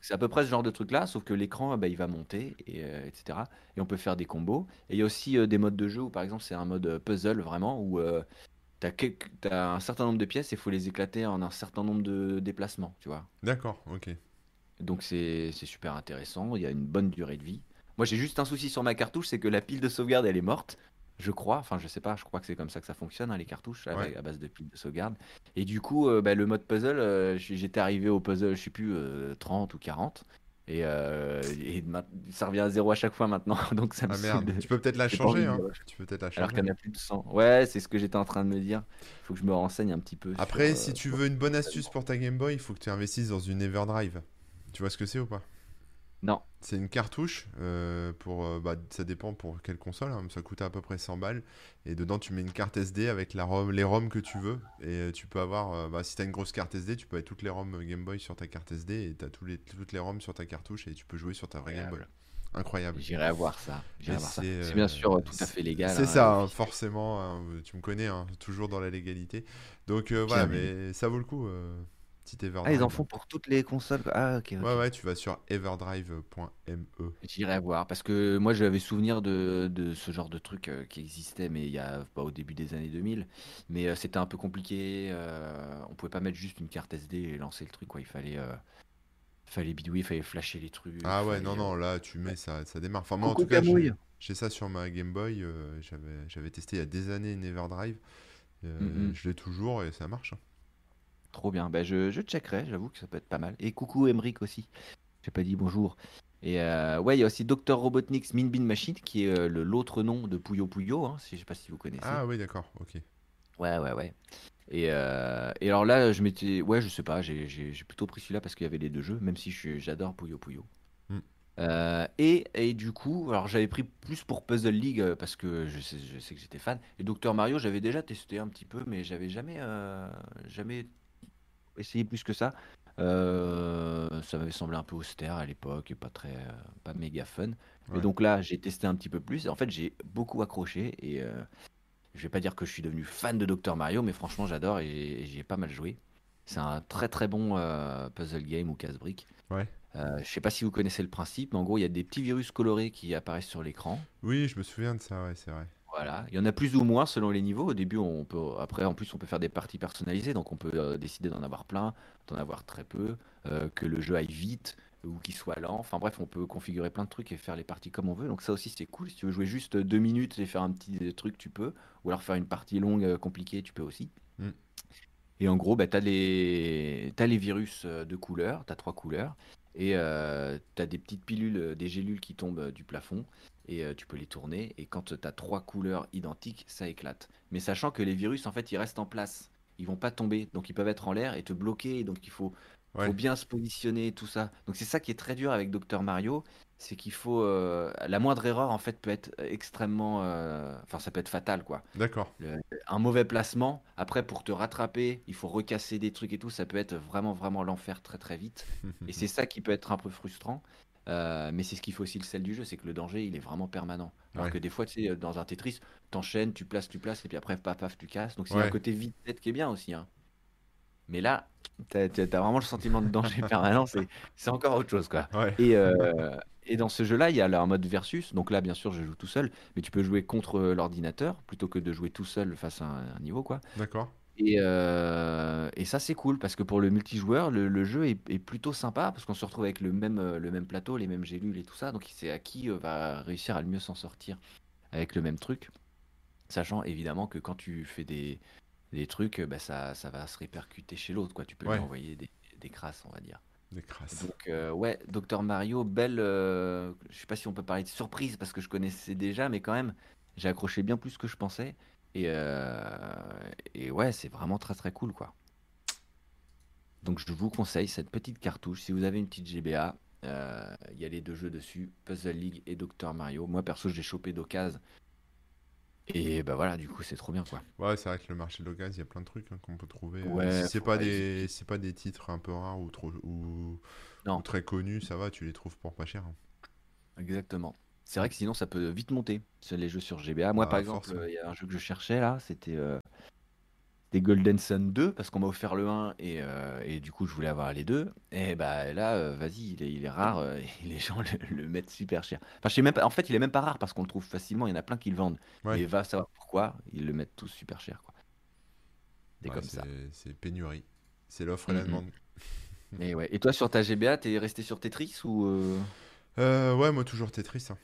C'est à peu près ce genre de truc là, sauf que l'écran bah, il va monter, et, euh, etc. Et on peut faire des combos. Et il y a aussi euh, des modes de jeu où par exemple c'est un mode puzzle vraiment où tu as, un certain nombre de pièces et il faut les éclater en un certain nombre de déplacements, tu vois. D'accord, ok. Donc c'est super intéressant, il y a une bonne durée de vie. Moi j'ai juste un souci sur ma cartouche, c'est que la pile de sauvegarde elle est morte. Je crois, enfin je sais pas, je crois que c'est comme ça que ça fonctionne, hein, les cartouches, avec- Ouais. à base de piles de sauvegarde. Et du coup, euh, bah, le mode puzzle, euh, j'étais arrivé au puzzle, je sais plus, euh, 30 ou 40. Et, euh, et ça revient à zéro à chaque fois maintenant. Donc ça me Ah merde, de- tu peux peut-être la changer, hein. Tu peux peut-être la Alors changer. qu'il y en a plus de 100. Ouais, c'est ce que j'étais en train de me dire. Faut que je me renseigne un petit peu. Après, sur, si tu veux une bonne astuce pour ta Game Boy, il faut que tu investisses dans une Everdrive. Tu vois ce que c'est ou pas? Non. C'est une cartouche euh, pour. euh, bah, ça dépend pour quelle console. hein, ça coûte à peu près 100 balles. Et dedans, tu mets une carte SD avec la ROM, les ROM que tu veux. Et euh, tu peux avoir. euh, bah, si tu as une grosse carte SD, tu peux avoir toutes les ROM Game Boy sur ta carte SD. Et tu as tous les, toutes les ROM sur ta cartouche. Et tu peux jouer sur ta vraie Game Boy. Incroyable. J'irai voir ça. C'est, bien sûr euh, tout à fait légal. C'est hein, ça, hein, forcément. hein, tu me connais, toujours dans la légalité. Donc voilà, mais ça vaut le coup. Petit Ah, ils en font pour toutes les consoles. Ah, ok. Ouais, ouais, tu vas sur everdrive.me. J'irai voir parce que moi j'avais souvenir de, de ce genre de truc euh, qui existait mais il y a pas au début des années 2000 mais euh, c'était un peu compliqué euh, on pouvait pas mettre juste une carte SD et lancer le truc quoi il fallait fallait bidouiller il fallait flasher les trucs Ah ouais, fallait, non, non, là, tu mets ça, ça démarre. Enfin, moi, en tout cas, j'ai ça sur ma Game Boy. j'avais, j'avais testé il y a des années une Everdrive. Mhm. Je l'ai toujours et ça marche. hein. Trop bien. Bah, je, je checkerai, j'avoue que ça peut être pas mal. Et coucou Emric aussi. J'ai pas dit bonjour. Et euh, ouais, il y a aussi Dr Robotnik's Min Bin Machine qui est euh, le- l'autre nom de Puyo Puyo. Hein, si, je sais pas si vous connaissez. Ah oui, d'accord, ok. Ouais, ouais, ouais. Et, euh, et alors là, je m'étais. Ouais, je sais pas, j'ai j'ai- j'ai plutôt pris celui-là parce qu'il y avait les deux jeux, même si je j'adore Puyo Puyo. Hmm. Euh, et, et du coup, alors j'avais pris plus pour Puzzle League parce que je sais, je sais que j'étais fan. Et Dr Mario, j'avais déjà testé un petit peu, mais j'avais jamais, euh, jamais essayé plus que ça. Euh, ça m'avait semblé un peu austère à l'époque et pas très, euh, pas méga fun. Ouais. Et donc là, j'ai testé un petit peu plus. Et en fait, j'ai beaucoup accroché et euh, je vais pas dire que je suis devenu fan de Dr Mario, mais franchement, j'adore et j'y ai pas mal joué. C'est un très très bon euh, puzzle game ou casse-brique. Ouais. Je sais pas si vous connaissez le principe, mais en gros, il y a des petits virus colorés qui apparaissent sur l'écran. Oui, je me souviens de ça, ouais, c'est vrai. Voilà, il y en a plus ou moins selon les niveaux. Au début, on peut, après, en plus, on peut faire des parties personnalisées, donc on peut euh, décider d'en avoir plein, d'en avoir très peu, euh, que le jeu aille vite ou qu'il soit lent. Enfin bref, on peut configurer plein de trucs et faire les parties comme on veut. Donc ça aussi, c'est cool. Si tu veux jouer juste deux minutes et faire un petit truc, tu peux. Ou alors faire une partie longue, euh, compliquée, tu peux aussi. Mm. Et en gros, bah, tu as, les... t'as les virus de couleurs, tu as trois couleurs, et euh, tu as des petites pilules, des gélules qui tombent du plafond, et euh, tu peux les tourner, et quand tu as trois couleurs identiques, ça éclate. Mais sachant que les virus, en fait, ils restent en place, ils vont pas tomber, donc ils peuvent être en l'air et te bloquer, donc il faut, Ouais. faut bien se positionner, tout ça. Donc c'est ça qui est très dur avec Dr Mario, c'est qu'il faut... euh, la moindre erreur, en fait, peut être extrêmement... euh, Enfin, ça peut être fatal, quoi D'accord. un mauvais placement. Après, pour te rattraper, il faut recasser des trucs et tout. Ça peut être vraiment, vraiment l'enfer très, très vite. Et c'est ça qui peut être un peu frustrant. Euh, mais c'est ce qui fait aussi le sel du jeu, c'est que le danger, il est vraiment permanent. Alors Ouais. que des fois, tu sais, dans un Tetris, t'enchaînes, tu places, tu places, et puis après, paf, paf, tu casses. Donc c'est Ouais. un côté vite-tête qui est bien aussi. hein. Mais là, t'as vraiment le sentiment de danger permanent. C'est c'est encore autre chose, quoi. Ouais. Et, euh, et dans ce jeu-là, il y a un mode versus. Donc là, bien sûr, je joue tout seul, mais tu peux jouer contre l'ordinateur plutôt que de jouer tout seul face à un, un niveau, quoi. D'accord. Et, euh, et ça, c'est cool parce que pour le multijoueur, le, le jeu est, est plutôt sympa parce qu'on se retrouve avec le même, euh, le même plateau, les mêmes gélules et tout ça. Donc c'est à qui euh, va réussir à le mieux s'en sortir avec le même truc. Sachant évidemment que quand tu fais des, des trucs, bah, ça, ça va se répercuter chez l'autre. quoi. Tu peux Ouais. lui envoyer des, des crasses, on va dire. Des crasses. Donc euh, ouais, Dr Mario, belle. euh, je sais pas si on peut parler de surprise parce que je connaissais déjà, mais quand même, j'ai accroché bien plus que je pensais. Et, euh, et ouais, c'est vraiment très très cool quoi. Donc je vous conseille cette petite cartouche. Si vous avez une petite GBA, euh, il y a les deux jeux dessus, Puzzle League et Dr Mario. Moi perso, j'ai chopé d'occasion. Et bah voilà, du coup, c'est trop bien quoi. Ouais, c'est vrai que le marché de l'occasion, il y a plein de trucs hein, qu'on peut trouver. euh, Ouais, si c'est pas des, c'est pas des titres un peu rares ou trop ou très connus, ça va, tu les trouves pour pas cher. hein. Exactement. C'est vrai que sinon ça peut vite monter les jeux sur GBA. Moi Ah, par exemple, euh, il y a un jeu que je cherchais là, c'était euh, c'était Golden Sun 2 parce qu'on m'a offert le 1 et, euh, et du coup je voulais avoir les deux. Et bah là, euh, vas-y, il est, il est rare euh, et les gens le, le mettent super cher. Enfin, je sais même pas, en fait, il est même pas rare parce qu'on le trouve facilement, il y en a plein qui le vendent. Ouais. Et va savoir pourquoi, ils le mettent tous super cher quoi. C'est Ouais, comme ça. c'est- pénurie. C'est l'offre et la demande. Mais ouais. Et toi sur ta GBA, t'es resté sur Tetris ou euh, Euh, ouais, moi toujours Tetris. hein.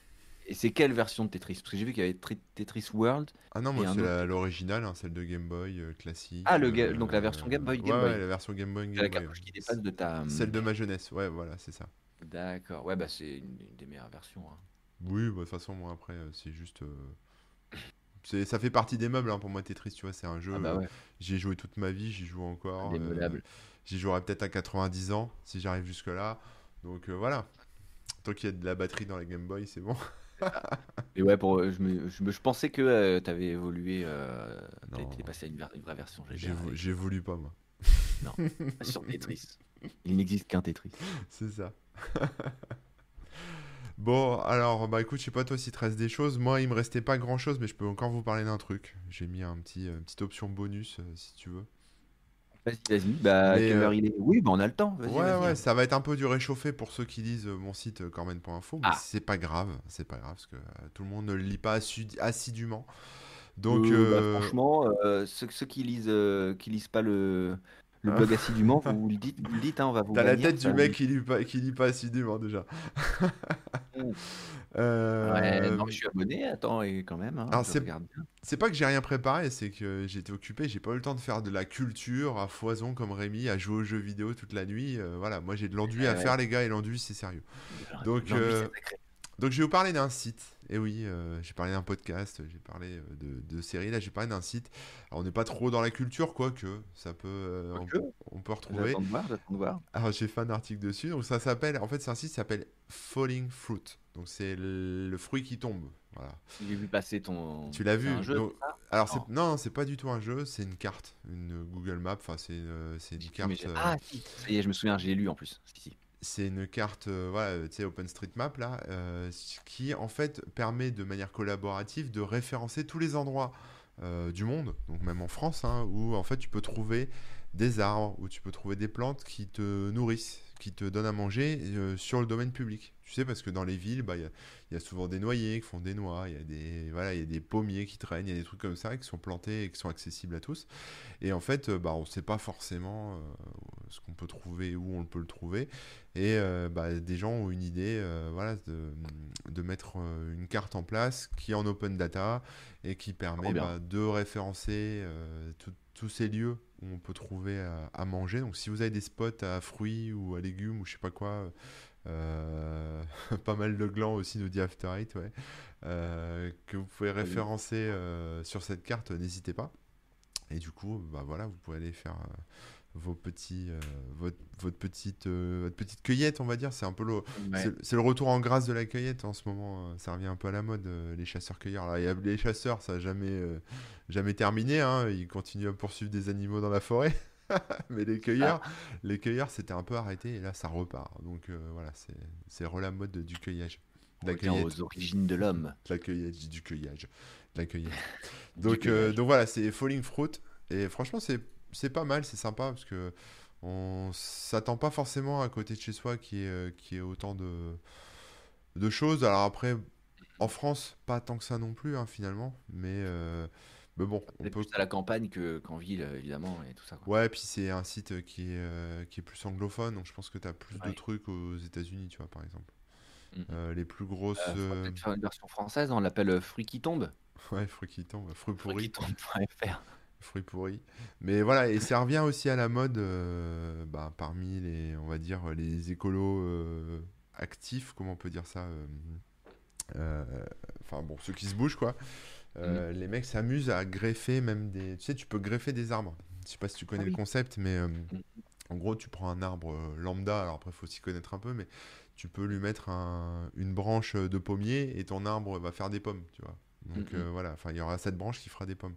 Et c'est quelle version de Tetris? Parce que j'ai vu qu'il y avait Tri- Tetris World. Ah non, moi c'est l'originale, hein, celle de Game Boy euh, classique. Ah, le euh, donc la version Game Boy, Game ouais, Boy. ouais, la version Game Boy. Game la Boy, qui ouais. dépasse de ta. Celle de ma jeunesse, ouais, voilà, c'est ça. D'accord. Ouais, bah c'est une, une des meilleures versions. hein. Oui, bah, de toute façon, moi après, euh, c'est juste. euh, Ça fait partie des meubles hein, pour moi, Tetris, tu vois, c'est un jeu. Ah bah euh, ouais. J'y ai joué toute ma vie, j'y joue encore. euh. J'y jouerai peut-être à 90 ans, si j'arrive jusque-là. Donc euh, voilà. Tant qu'il y a de la batterie dans la Game Boy, c'est bon. Et ouais, pour, je, me, je, me- je pensais que tu avais évolué, euh, t'as Non. été passé à une, ver- une vraie version. Voulu pas, moi. sur Tetris. Il n'existe qu'un Tetris. C'est ça. Bon, alors, bah écoute, je sais pas toi si te reste des choses. Moi, il me restait pas grand chose, mais je peux encore vous parler d'un truc. J'ai mis un petit, euh, petite option bonus, euh, si tu veux. Vas-y, vas-y. Bah, Mais, quelle euh, heure il est? Oui, bah on a le temps. Ouais, ouais, ça va être un peu du réchauffé pour ceux qui lisent euh, mon site euh, corben.info, mais Ah. c'est pas grave, c'est pas grave, parce que tout le monde ne le lit pas assidûment. Donc, Euh, bah, franchement, euh, ceux, ceux qui lisent, qui lisent pas le, le blog assidûment, vous, le dites, vous le dites, hein, on va vous t'as la tête du mec qui lit pas, qui lit pas assidûment déjà. Euh, Ouais, non, je suis abonné, attends, et quand même, hein, c'est- pas que j'ai rien préparé, c'est que j'étais occupé, j'ai pas eu le temps de faire de la culture à foison comme Rémi, à jouer aux jeux vidéo toute la nuit. euh, voilà, moi j'ai de l'enduit à ouais. faire, les gars, et l'enduit c'est sérieux. Donc, euh. Donc je vais vous parler d'un site. Et oui, euh, j'ai parlé d'un podcast, j'ai parlé euh, de, de séries, là j'ai parlé d'un site. Alors on n'est pas trop dans la culture, quoique ça peut, euh, on, Quoique. on peut retrouver. J'attends de voir, j'attends de voir. Alors j'ai fait un article dessus, donc ça s'appelle, en fait c'est un site qui s'appelle Falling Fruit. Donc c'est le, le fruit qui tombe. Voilà. J'ai vu passer ton. Tu l'as vu? un jeu, donc- Alors c'est, Non. non, c'est pas du tout un jeu, c'est une carte, une Google Map. Enfin c'est une, c'est une carte. euh, Ah, si, ça y est, je me souviens, j'ai lu en plus. Si, si. C'est une carte, euh, sais, OpenStreetMap, là, euh, qui en fait permet de manière collaborative de référencer tous les endroits euh, du monde, donc même en France, hein, où en fait tu peux trouver des arbres, où tu peux trouver des plantes qui te nourrissent, qui te donnent à manger euh, sur le domaine public. Tu sais, parce que dans les villes, bah, il y, a- il y a souvent des noyers qui font des noix, il y, a des, voilà, il y a des pommiers qui traînent, il y a des trucs comme ça qui sont plantés et qui sont accessibles à tous. Et en fait, euh, bah, on ne sait pas forcément euh, ce qu'on peut trouver, où on peut le trouver. Et euh, bah, des gens ont une idée voilà, de, de mettre une carte en place qui est en open data et qui permet bien. bah, de référencer tout- tous ces lieux où on peut trouver à, à manger. Donc si vous avez des spots à fruits ou à légumes ou je sais pas quoi, euh, pas mal de glands aussi nous dit After Eight, ouais, euh, que vous pouvez référencer euh, sur cette carte, n'hésitez pas. Et du coup, bah voilà, vous pouvez aller faire euh, vos petits, euh, votre, votre petite, euh, votre petite cueillette, on va dire. C'est un peu le, Ouais. c'est, le retour en grâce de la cueillette en ce moment. euh, Ça revient un peu à la mode, euh, les chasseurs-cueilleurs. Alors, il y a les chasseurs, ça n'a jamais, jamais terminé. hein, Ils continuent à poursuivre des animaux dans la forêt. Mais les cueilleurs, les cueilleurs, c'était un peu arrêté et là, ça repart. Donc voilà, c'est, c'est re la mode du cueillage. De la cueillette. aux origines de l'homme. La cueillette, du cueillage. La cueillette. Donc, cueillage. donc voilà, c'est Falling Fruit. Et franchement, c'est, c'est pas mal, c'est sympa parce que on s'attend pas forcément à côté de chez soi qui est, euh, qui est autant de, de choses. Alors après, en France, pas tant que ça non plus, hein, finalement. Mais, euh, mais bon, on C'est peut. plus à la campagne que- qu'en ville, évidemment, et tout ça. quoi. Ouais, puis c'est un site qui est, euh, qui est plus anglophone, donc je pense que tu as plus de trucs aux États-unis, tu vois, par exemple. Euh, les plus grosses. Euh, euh, peut-être faire une version française, on l'appelle euh, Fruit qui tombe. Ouais, fruits qui tombent, fruits pourris. Fruitquitombe.fr. fruits pourris. Mais voilà, et ça revient aussi à la mode euh, bah, parmi les, on va dire, les écolos euh, actifs, comment on peut dire ça euh, Enfin bon, ceux qui se bougent quoi. Euh, Les mecs s'amusent à greffer même des... Tu sais, tu peux greffer des arbres. Je sais pas si tu connais Ah le concept, mais euh, en gros, tu prends un arbre lambda, alors après, il faut s'y connaître un peu, mais tu peux lui mettre un- une branche de pommier et ton arbre va faire des pommes, tu vois. Donc euh, voilà, enfin, il y aura cette branche qui fera des pommes.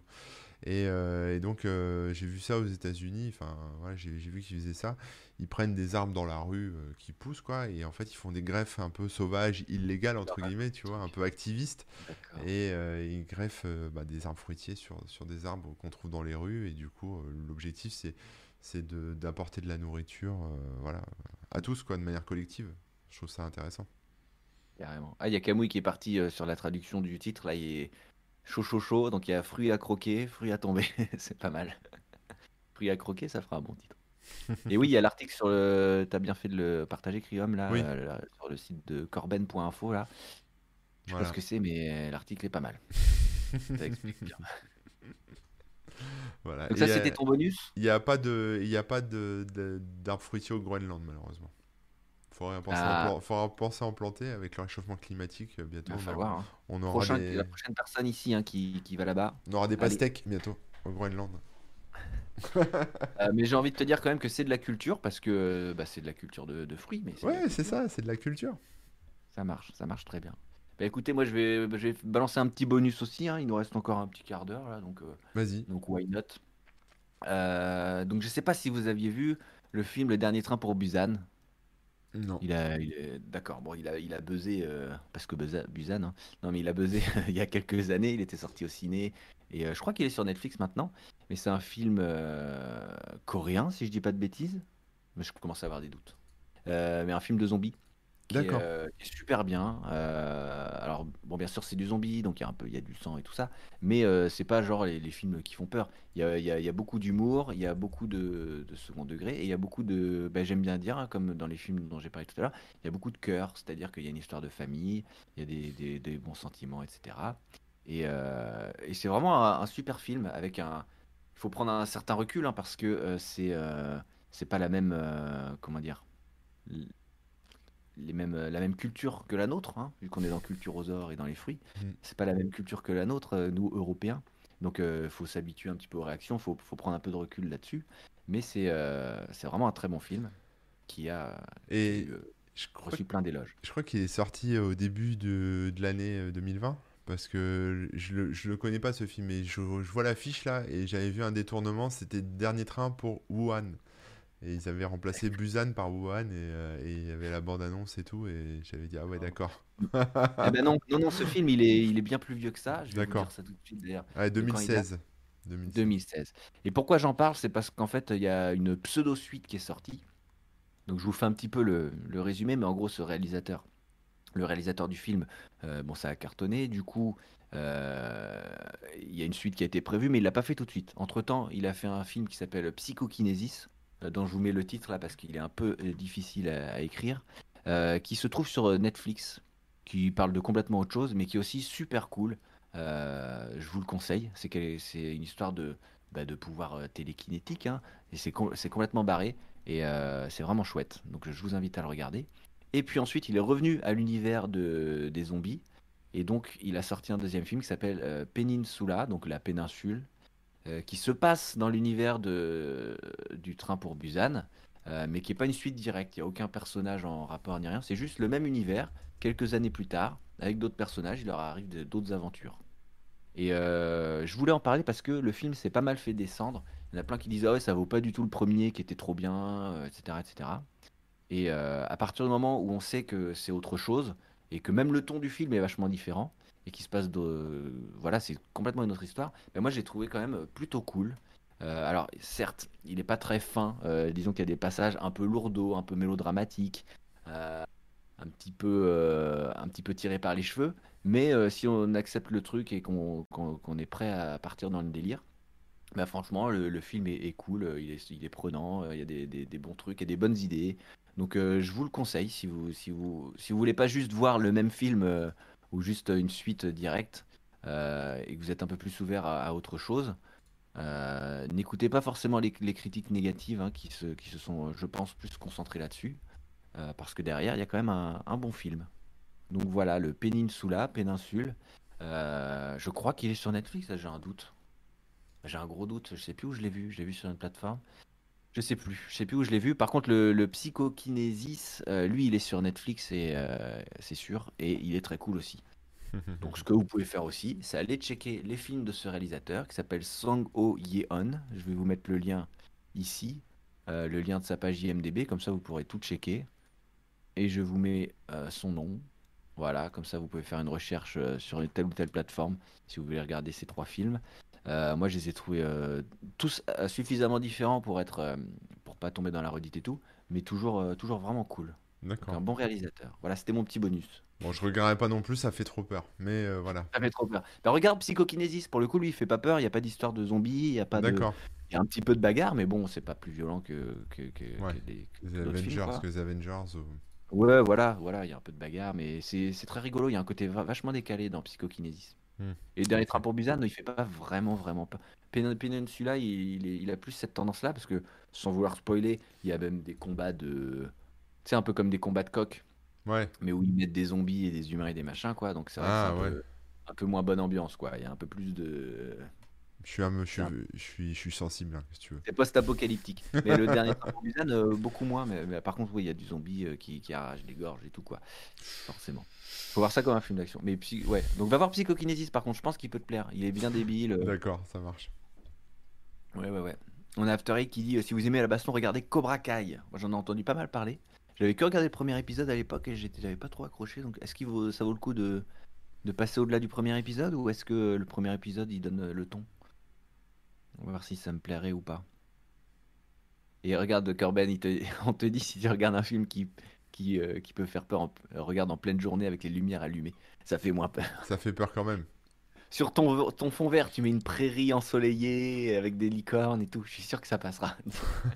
Et, euh, et donc, euh, j'ai vu ça aux États-Unis. Enfin, voilà, j'ai vu qu'ils faisaient ça. Ils prennent des arbres dans la rue euh, qui poussent, quoi, et en fait, ils font des greffes un peu sauvages, illégales entre guillemets, tu vois, un peu activistes. Et ils greffent bah, des arbres fruitiers sur, sur des arbres qu'on trouve dans les rues. Et du coup, l'objectif, c'est c'est d'apporter de la nourriture, voilà, à tous, quoi, de manière collective. Je trouve ça intéressant. Carrément. Ah, il y a Camouille qui est parti euh, sur la traduction du titre. Là, il est chaud, chaud, chaud. Donc, il y a fruits à croquer, fruits à tomber. C'est pas mal. fruits à croquer, ça fera un bon titre. Et oui, il y a l'article sur le. T'as bien fait de le partager, Crium, là, Oui. là, sur le site de corben.info, là. Je sais Voilà. pas ce que c'est, mais l'article est pas mal. Ça explique bien. Voilà. Donc, ça, c'était ton bonus? Il n'y a pas de, il y a pas de, d'arbres fruitiers au Groenland, malheureusement. Faudrait penser, Ah. à en plan- faudra penser à en planter avec le réchauffement climatique euh, bientôt. Il va falloir. hein. on aura Prochain- des, La prochaine personne ici hein, qui, qui va là-bas. on aura des Allez. pastèques bientôt au Groenland. Euh, mais j'ai envie de te dire quand même que c'est de la culture parce que bah, c'est de la culture de, de fruits. Mais Ouais, c'est ça, c'est de la culture. Ça marche, ça marche très bien. Bah écoutez, moi je vais, je vais balancer un petit bonus aussi. hein. Il nous reste encore un petit quart d'heure là, donc, euh, Vas-y. donc why not? Euh, donc je sais pas si vous aviez vu le film Le Dernier Train pour Busan. Non. Il a, d'accord, bon, il a, il a buzzé, euh, parce que Busa- Busan, hein. Non, mais il a buzzé il y a quelques années, il était sorti au ciné, et euh, je crois qu'il est sur Netflix maintenant, mais c'est un film euh, coréen, si je dis pas de bêtises, mais je commence à avoir des doutes. Mais un film de zombies, qui est, D'accord. euh, qui est super bien. euh, alors, bon, bien sûr, c'est du zombie, donc il y a un peu, il y a du sang et tout ça, mais euh, c'est pas genre les, les films qui font peur. Il y a, il y a- il y a beaucoup d'humour, il y a beaucoup de, de second degré, et il y a beaucoup de, ben, j'aime bien dire, hein, comme dans les films dont j'ai parlé tout à l'heure, il y a beaucoup de cœur, c'est-à-dire qu'il y a une histoire de famille, il y a des, des- des bons sentiments, etc. Et, euh, et c'est vraiment un, un super film avec un. Il faut prendre un certain recul hein, parce que euh, c'est euh, c'est pas la même euh, comment dire les mêmes la même culture que la nôtre hein, vu qu'on est dans culturosaure et dans les fruits. Mm. C'est pas la même culture que la nôtre euh, nous Européens. Donc il faut s'habituer un petit peu aux réactions, faut faut prendre un peu de recul là-dessus. Mais c'est euh, c'est vraiment un très bon film qui a, Et euh, je reçu plein d'éloges. je crois qu'il est sorti au début de, de l'année euh, 2020. Parce que je le, je le connais pas ce film, mais je, je vois l'affiche là et j'avais vu un détournement, c'était Dernier train pour Wuhan. Et ils avaient remplacé Busan par Wuhan et, euh, et il y avait la bande-annonce et tout. Et j'avais dit, ah ouais, d'accord. Ah ben non, non, non, ce film, il est, il est bien plus vieux que ça. Je vais vous D'accord. dire ça tout de suite d'ailleurs. Ouais, De quand il date 2016. 2016. 2016. Et pourquoi j'en parle? C'est parce qu'en fait, il y a une pseudo-suite qui est sortie. Donc je vous fais un petit peu le, le résumé, mais en gros, ce réalisateur, le réalisateur du film, euh, bon, ça a cartonné. Du coup, euh, il y a une suite qui a été prévue, mais il l'a pas fait tout de suite. Entre-temps, il a fait un film qui s'appelle Psychokinésis, dont je vous mets le titre là parce qu'il est un peu euh, difficile à, écrire, euh, qui se trouve sur euh, Netflix, qui parle de complètement autre chose, mais qui est aussi super cool. Euh, je vous le conseille. C'est une histoire de, bah, de pouvoir euh, télékinétique, hein, et c'est com- c'est complètement barré, et euh, c'est vraiment chouette. Donc je vous invite à le regarder. Et puis ensuite, il est revenu à l'univers de, des zombies. Et donc, il a sorti un deuxième film qui s'appelle euh, Peninsula, donc la péninsule, euh, qui se passe dans l'univers de, du train pour Busan, euh, mais qui n'est pas une suite directe. Il n'y a aucun personnage en rapport ni rien. C'est juste le même univers, quelques années plus tard, avec d'autres personnages. Il leur arrive d'autres aventures. Et euh, je voulais en parler parce que le film s'est pas mal fait descendre. Il y en a plein qui disent Ah ouais, ça vaut pas du tout le premier qui était trop bien, etc. etc. Et à partir du moment où on sait que c'est autre chose, et que même le ton du film est vachement différent, et qui se passe de. Voilà, c'est complètement une autre histoire, mais moi j'ai trouvé quand même plutôt cool. Euh, alors, certes, il n'est pas très fin, euh, disons qu'il y a des passages un peu lourdeaux, un peu mélodramatiques, euh, un petit peu, euh, un petit peu tirés par les cheveux, mais euh, si on accepte le truc et qu'on qu'on est prêt à partir dans le délire, bah franchement, le, film est, cool, euh, il est, il est prenant, euh, il y a des, des- des bons trucs et des bonnes idées. Donc euh, je vous le conseille si vous, si vous, si vous voulez pas juste voir le même film euh, ou juste une suite directe euh, et que vous êtes un peu plus ouvert à, autre chose, euh, n'écoutez pas forcément les, critiques négatives hein, qui se, sont, je pense, plus concentrées là-dessus. euh, parce que derrière, il y a quand même un, bon film. Donc voilà, le Peninsula, Péninsule. Je crois qu'il est sur Netflix, j'ai un doute. J'ai un gros doute, je sais plus où je l'ai vu. Je l'ai vu sur une plateforme. Je sais plus, je sais plus où je l'ai vu. Par contre, le, le Psychokinésis, euh, lui, il est sur Netflix et euh, c'est sûr, et il est très cool aussi. Donc, ce que vous pouvez faire aussi, c'est aller checker les films de ce réalisateur qui s'appelle Song Ho Yeon. Je vais vous mettre le lien ici, euh, le lien de sa page IMDb, comme ça vous pourrez tout checker. Et je vous mets euh, son nom. Voilà, comme ça vous pouvez faire une recherche sur une telle ou telle plateforme si vous voulez regarder ces trois films. Euh, moi, je les ai trouvés euh, tous euh, suffisamment différents pour être, pour pas tomber dans la redite et tout, mais toujours, toujours vraiment cool. Donc, un D'accord. bon réalisateur. Voilà, c'était mon petit bonus. Bon, je regarderai pas non plus, ça fait trop peur. Mais voilà. Ça fait trop peur. Bah, regarde Psychokinésis, pour le coup, lui, il fait pas peur, il n'y a pas d'histoire de zombies, il y a pas de... D'accord. Il y a un petit peu de bagarre, mais bon, c'est pas plus violent que, que, que, Ouais. que des- que Les films, Avengers, quoi. que les Avengers. Ouais, voilà, voilà, il y a un peu de bagarre, mais c'est c'est très rigolo, il y a un côté va- vachement décalé dans Psychokinésis. Hmm. Et dernier train pour Busan, il fait pas vraiment, vraiment. Pen- Peninsula, il, il est- il a plus cette tendance-là, parce que, sans vouloir spoiler, il y a même des combats de... Tu sais, un peu comme des combats de coq, Ouais. mais où ils mettent des zombies et des humains et des machins, quoi, donc c'est vrai que Ah, c'est un ouais. peu, un peu moins bonne ambiance, quoi. Il y a un peu plus de... Je suis, un- je suis, je suis, je suis sensible, hein, si tu veux. C'est post-apocalyptique. Mais le dernier Busan, euh, beaucoup moins. Mais, mais par contre, oui, il y a du zombie euh, qui, qui arrache des gorges et tout, quoi. Forcément. Faut voir ça comme un film d'action. Mais psy- ouais. Donc va voir Psychokinesis, par contre, je pense qu'il peut te plaire. Il est bien débile. euh. D'accord, ça marche. Ouais, ouais, ouais. On a After Eight qui dit euh, si vous aimez la baston, regardez Cobra Kai. Moi, j'en ai entendu pas mal parler. J'avais que regardé le premier épisode à l'époque et j'étais, j'avais pas trop accroché. Donc, est-ce qu'il vaut, ça vaut le coup de, de passer au-delà du premier épisode ou est-ce que le premier épisode il donne le ton? On va voir si ça me plairait ou pas. Et regarde, Corben, il te- on te dit si tu regardes un film qui, qui, euh, qui peut faire peur, en- euh, regarde en pleine journée avec les lumières allumées. Ça fait moins peur. Ça fait peur quand même. Sur ton, ton fond vert, tu mets une prairie ensoleillée avec des licornes et tout. Je suis sûr que ça passera.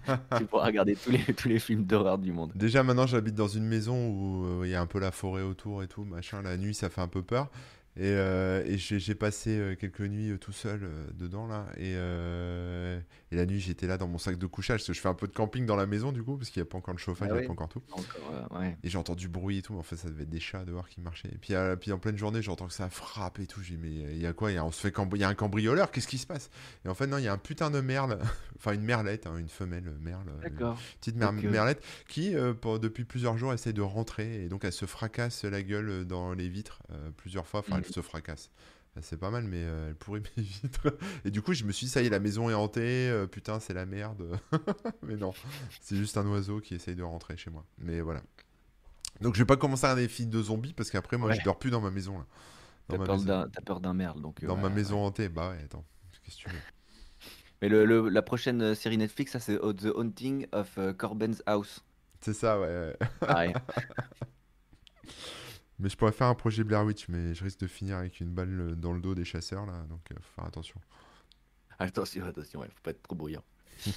tu pourras regarder tous les, tous les films d'horreur du monde. Déjà maintenant j'habite dans une maison où euh, il y a un peu la forêt autour et tout, machin. La nuit ça fait un peu peur. Et, euh, et j'ai passé euh, quelques nuits euh, tout seul dedans là. Et, euh, et la nuit j'étais là dans mon sac de couchage parce que je fais un peu de camping dans la maison du coup parce qu'il n'y a pas encore le chauffage, il Ah n'y a pas encore tout. Encore, ouais. Et j'ai entendu bruit et tout, mais en fait ça devait être des chats dehors qui marchaient. Et puis, puis en pleine journée j'entends que ça frappe et tout. J'ai mais il y a quoi? Il y a, on se fait cambri- il y a un cambrioleur, qu'est-ce qui se passe? Et en fait non il y a un putain de merle, enfin une merlette, hein, une femelle merle. D'accord. petite mer- merlette qui, euh, pour- depuis plusieurs jours, essaie de rentrer et donc elle se fracasse la gueule dans les vitres plusieurs fois. Enfin. Elle se fracasse. Euh, C'est pas mal, mais euh, elle pourrit mes vitres. Et du coup, je me suis dit, ça y est, la maison est hantée. euh, putain, c'est la merde. mais non, c'est juste un oiseau qui essaye de rentrer chez moi. Mais voilà. Donc, je vais pas commencer à regarder des films de zombies parce qu'après, moi, Ouais. je dors plus dans ma maison. Là. Dans, T'as ma peur maison, peur d'un. Donc, euh, dans ma maison ouais. hantée. Bah ouais, attends. Qu'est-ce que tu veux? Mais le, le- la prochaine série Netflix, ça c'est The Haunting of Corbin's House. C'est ça, ouais. ouais. Mais je pourrais faire un projet Blair Witch, mais je risque de finir avec une balle euh, dans le dos des chasseurs, là. Donc, euh, faut faire attention. attention, attention, ouais, faut pas être trop bruyant.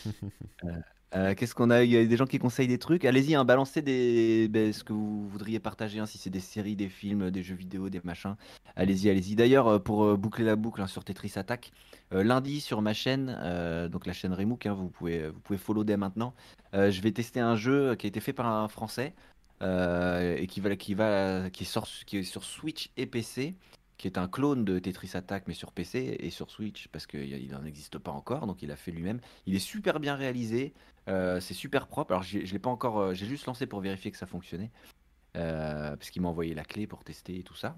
Euh, Qu'est-ce qu'on a? Il y a des gens qui conseillent des trucs. Allez-y, hein, balancez des, ben, ce que vous voudriez partager, hein, si c'est des séries, des films, des jeux vidéo, des machins. Allez-y, allez-y. D'ailleurs, pour boucler la boucle hein, sur Tetris Attack, lundi sur ma chaîne, donc la chaîne Remook, vous pouvez, vous pouvez follow dès maintenant. je vais tester un jeu qui a été fait par un Français et qui va, qui sort, qui est sur Switch et PC qui est un clone de Tetris Attack mais sur PC et sur Switch parce qu'il n'en existe pas encore donc il a fait lui-même. Il est super bien réalisé euh, c'est super propre. Alors je l'ai pas encore euh, j'ai juste lancé pour vérifier que ça fonctionnait euh, parce qu'il m'a envoyé la clé pour tester et tout ça.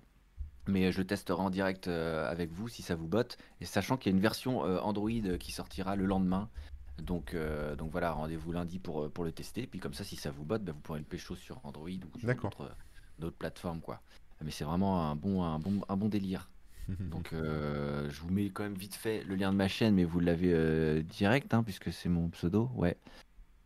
Mais je testerai en direct euh, avec vous si ça vous botte. Et sachant qu'il y a une version euh, Android qui sortira le lendemain donc, euh, donc voilà, rendez-vous lundi pour, euh, pour le tester. Puis comme ça, si ça vous botte, bah, vous pourrez le pécho sur Android ou sur D'accord. d'autres plateformes. quoi. Mais c'est vraiment un bon, un bon, un bon délire. Donc euh, je vous mets quand même vite fait le lien de ma chaîne, mais vous l'avez euh, direct, hein, puisque c'est mon pseudo. Ouais.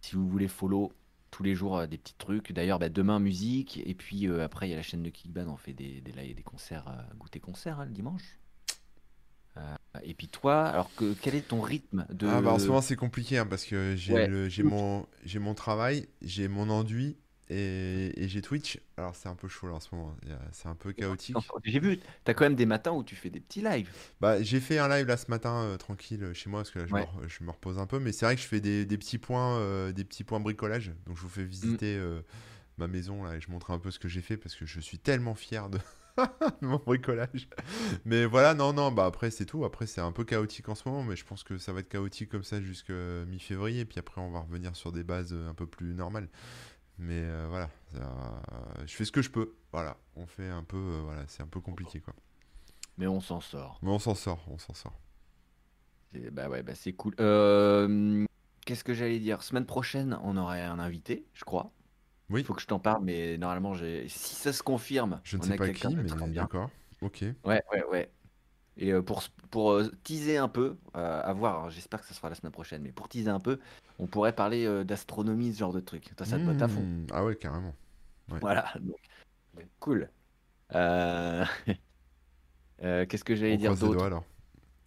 Si vous voulez follow tous les jours euh, des petits trucs. D'ailleurs, bah, demain musique, et puis euh, après il y a la chaîne de Kickban, on fait des, des lives, des concerts, euh, goûter concerts hein, le dimanche. Euh, et puis toi, alors que quel est ton rythme de Ah bah en ce moment c'est compliqué hein, parce que j'ai Ouais. mon travail, j'ai mon enduit et, et j'ai Twitch. Alors c'est un peu chaud là en ce moment, c'est un peu chaotique. J'ai vu, t'as quand même des matins où tu fais des petits lives. Bah j'ai fait un live là ce matin euh, tranquille chez moi parce que là je, Ouais. me, je me repose un peu, mais c'est vrai que je fais des, des petits points euh, des petits points bricolage, donc je vous fais visiter euh, ma maison là et je montre un peu ce que j'ai fait parce que je suis tellement fier de mon bricolage. Mais voilà, non, non, bah après c'est tout. Après c'est un peu chaotique en ce moment, mais je pense que ça va être chaotique comme ça jusqu'à mi-février. Puis après on va revenir sur des bases euh, un peu plus normales. Mais euh, voilà, ça- je fais ce que je peux. Voilà, on fait un peu, euh, voilà, c'est un peu compliqué quoi. Mais on s'en sort. Mais on s'en sort, on s'en sort. Bah ouais, bah c'est cool. Euh, Qu'est-ce que j'allais dire? Semaine prochaine, on aurait un invité, je crois. Oui. Il faut que je t'en parle, mais normalement, j'ai... si ça se confirme, Je ne on sais a pas quelqu'un qui, de mais très bien. d'accord. Ok. Ouais, ouais, ouais. Et euh, pour, s- pour euh, teaser un peu, euh, à voir, alors, j'espère que ça sera la semaine prochaine, mais pour teaser un peu, on pourrait parler euh, d'astronomie, ce genre de truc. Toi, ça te botte à fond. Mmh, Ah ouais, carrément. Voilà, donc, donc, cool. Euh, euh, Qu'est-ce que j'allais On dire croise les d'autre? doigts alors.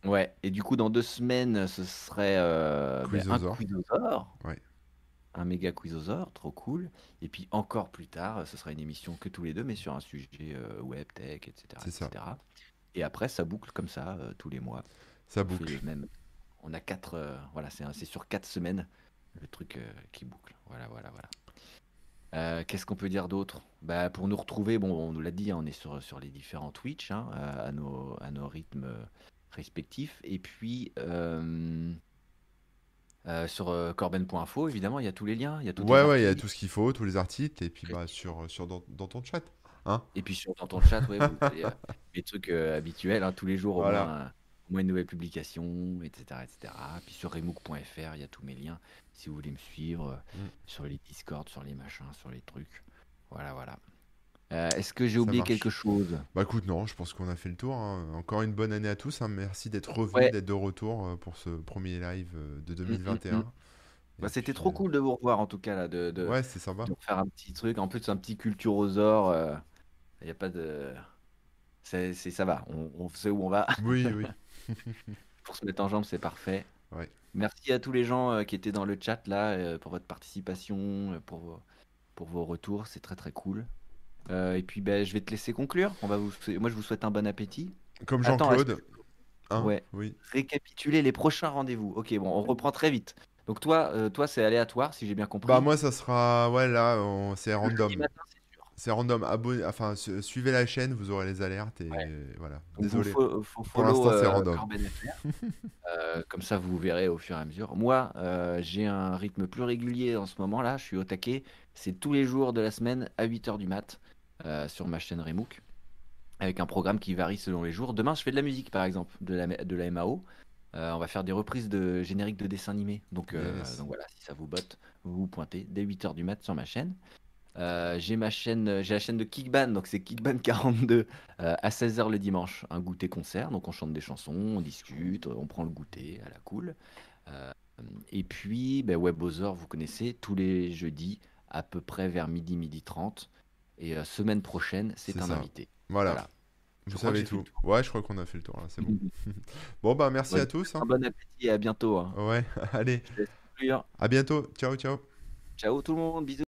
Ouais, et du coup, dans deux semaines, ce serait euh, ben, un Quizosaure. quizosaure. Ouais. Un méga quizosaure, trop cool. Et puis encore plus tard, ce sera une émission que tous les deux, mais sur un sujet euh, web, tech, etc., ça. etc. Et après, ça boucle comme ça, euh, tous les mois. Ça On boucle. le même. On a quatre, euh, voilà, c'est sur quatre semaines le truc qui boucle. Voilà, voilà, voilà. Qu'est-ce qu'on peut dire d'autre? Bah, Pour nous retrouver, bon, on nous l'a dit, hein, on est sur, sur les différents Twitch, hein, à, nos, à nos rythmes respectifs. Et puis, euh, euh, sur euh, corben.info, évidemment, il y a tous les liens, il y a les Ouais, ouais, il y a tout ce qu'il faut, tous les articles, et puis bah, sur, sur dans, dans ton chat. Hein? Et puis sur, dans ton chat, ouais, vous avez, euh, les trucs euh, habituels, hein, tous les jours au Voilà. moins, euh, au moins une nouvelle publication, etc., etc. Puis sur remook.fr, il y a tous mes liens si vous voulez me suivre euh, Mm. sur les Discord, sur les machins, sur les trucs. Voilà, voilà. Euh, Est-ce que j'ai oublié marche. quelque chose? Bah écoute, non, je pense qu'on a fait le tour. hein. Encore une bonne année à tous. hein. Merci d'être revenus, Ouais. d'être de retour euh, pour ce premier live euh, de Mm, mm, 2021. mm. Et Bah, c'était trop euh, cool de vous revoir en tout cas là, de, de, Ouais, c'est sympa. de refaire un petit truc. En plus, un petit culturosaure. euh, Il n'y a pas de. C'est, c'est- ça va, on, on sait où on va. Oui, oui. Pour se mettre en jambe, c'est parfait. Ouais. Merci à tous les gens euh, qui étaient dans le chat là euh, pour votre participation, euh, pour vos, pour vos retours, c'est très très cool. Euh, et puis ben, je vais te laisser conclure. On va vous, moi je vous souhaite un bon appétit. Comme Jean-Claude. Hein Ouais. Oui. Récapituler les prochains rendez-vous. Ok, bon, on reprend très vite. Donc toi, euh, toi c'est aléatoire si j'ai bien compris. Bah moi, ça sera... Ouais, là, on- c'est random. c'est random. Abonnez... Enfin, su- suivez la chaîne, vous aurez les alertes. Et Ouais. voilà. Donc, Désolé. Faut Pour l'instant, c'est euh, random. Euh, comme ça, vous verrez au fur et à mesure. Moi, j'ai un rythme plus régulier en ce moment là. Je suis au taquet. C'est tous les jours de la semaine à 8h du mat euh, sur ma chaîne Remook. Avec un programme qui varie selon les jours. Demain, je fais de la musique par exemple, de la, de la MAO. Euh, on va faire des reprises de génériques de dessins animés. Donc, euh, Yes. donc voilà, si ça vous botte, vous vous pointez dès 8h du mat sur ma chaîne. Euh, j'ai ma chaîne, j'ai la chaîne de Kickban, donc c'est Kickban42 euh, à 16h le dimanche, un goûter concert. Donc on chante des chansons, on discute, on prend le goûter à la cool. Et puis ben, Webosor, vous connaissez, tous les jeudis à peu près vers midi, midi 30. Et euh, semaine prochaine, c'est un ça. invité. Voilà. Vous savez tout. Ouais, je crois qu'on a fait le tour c'est bon. Bon, bah merci Ouais, à tous. hein. Un bon appétit et à bientôt. hein. Ouais, allez, à bientôt. Ciao, ciao. Ciao tout le monde, bisous.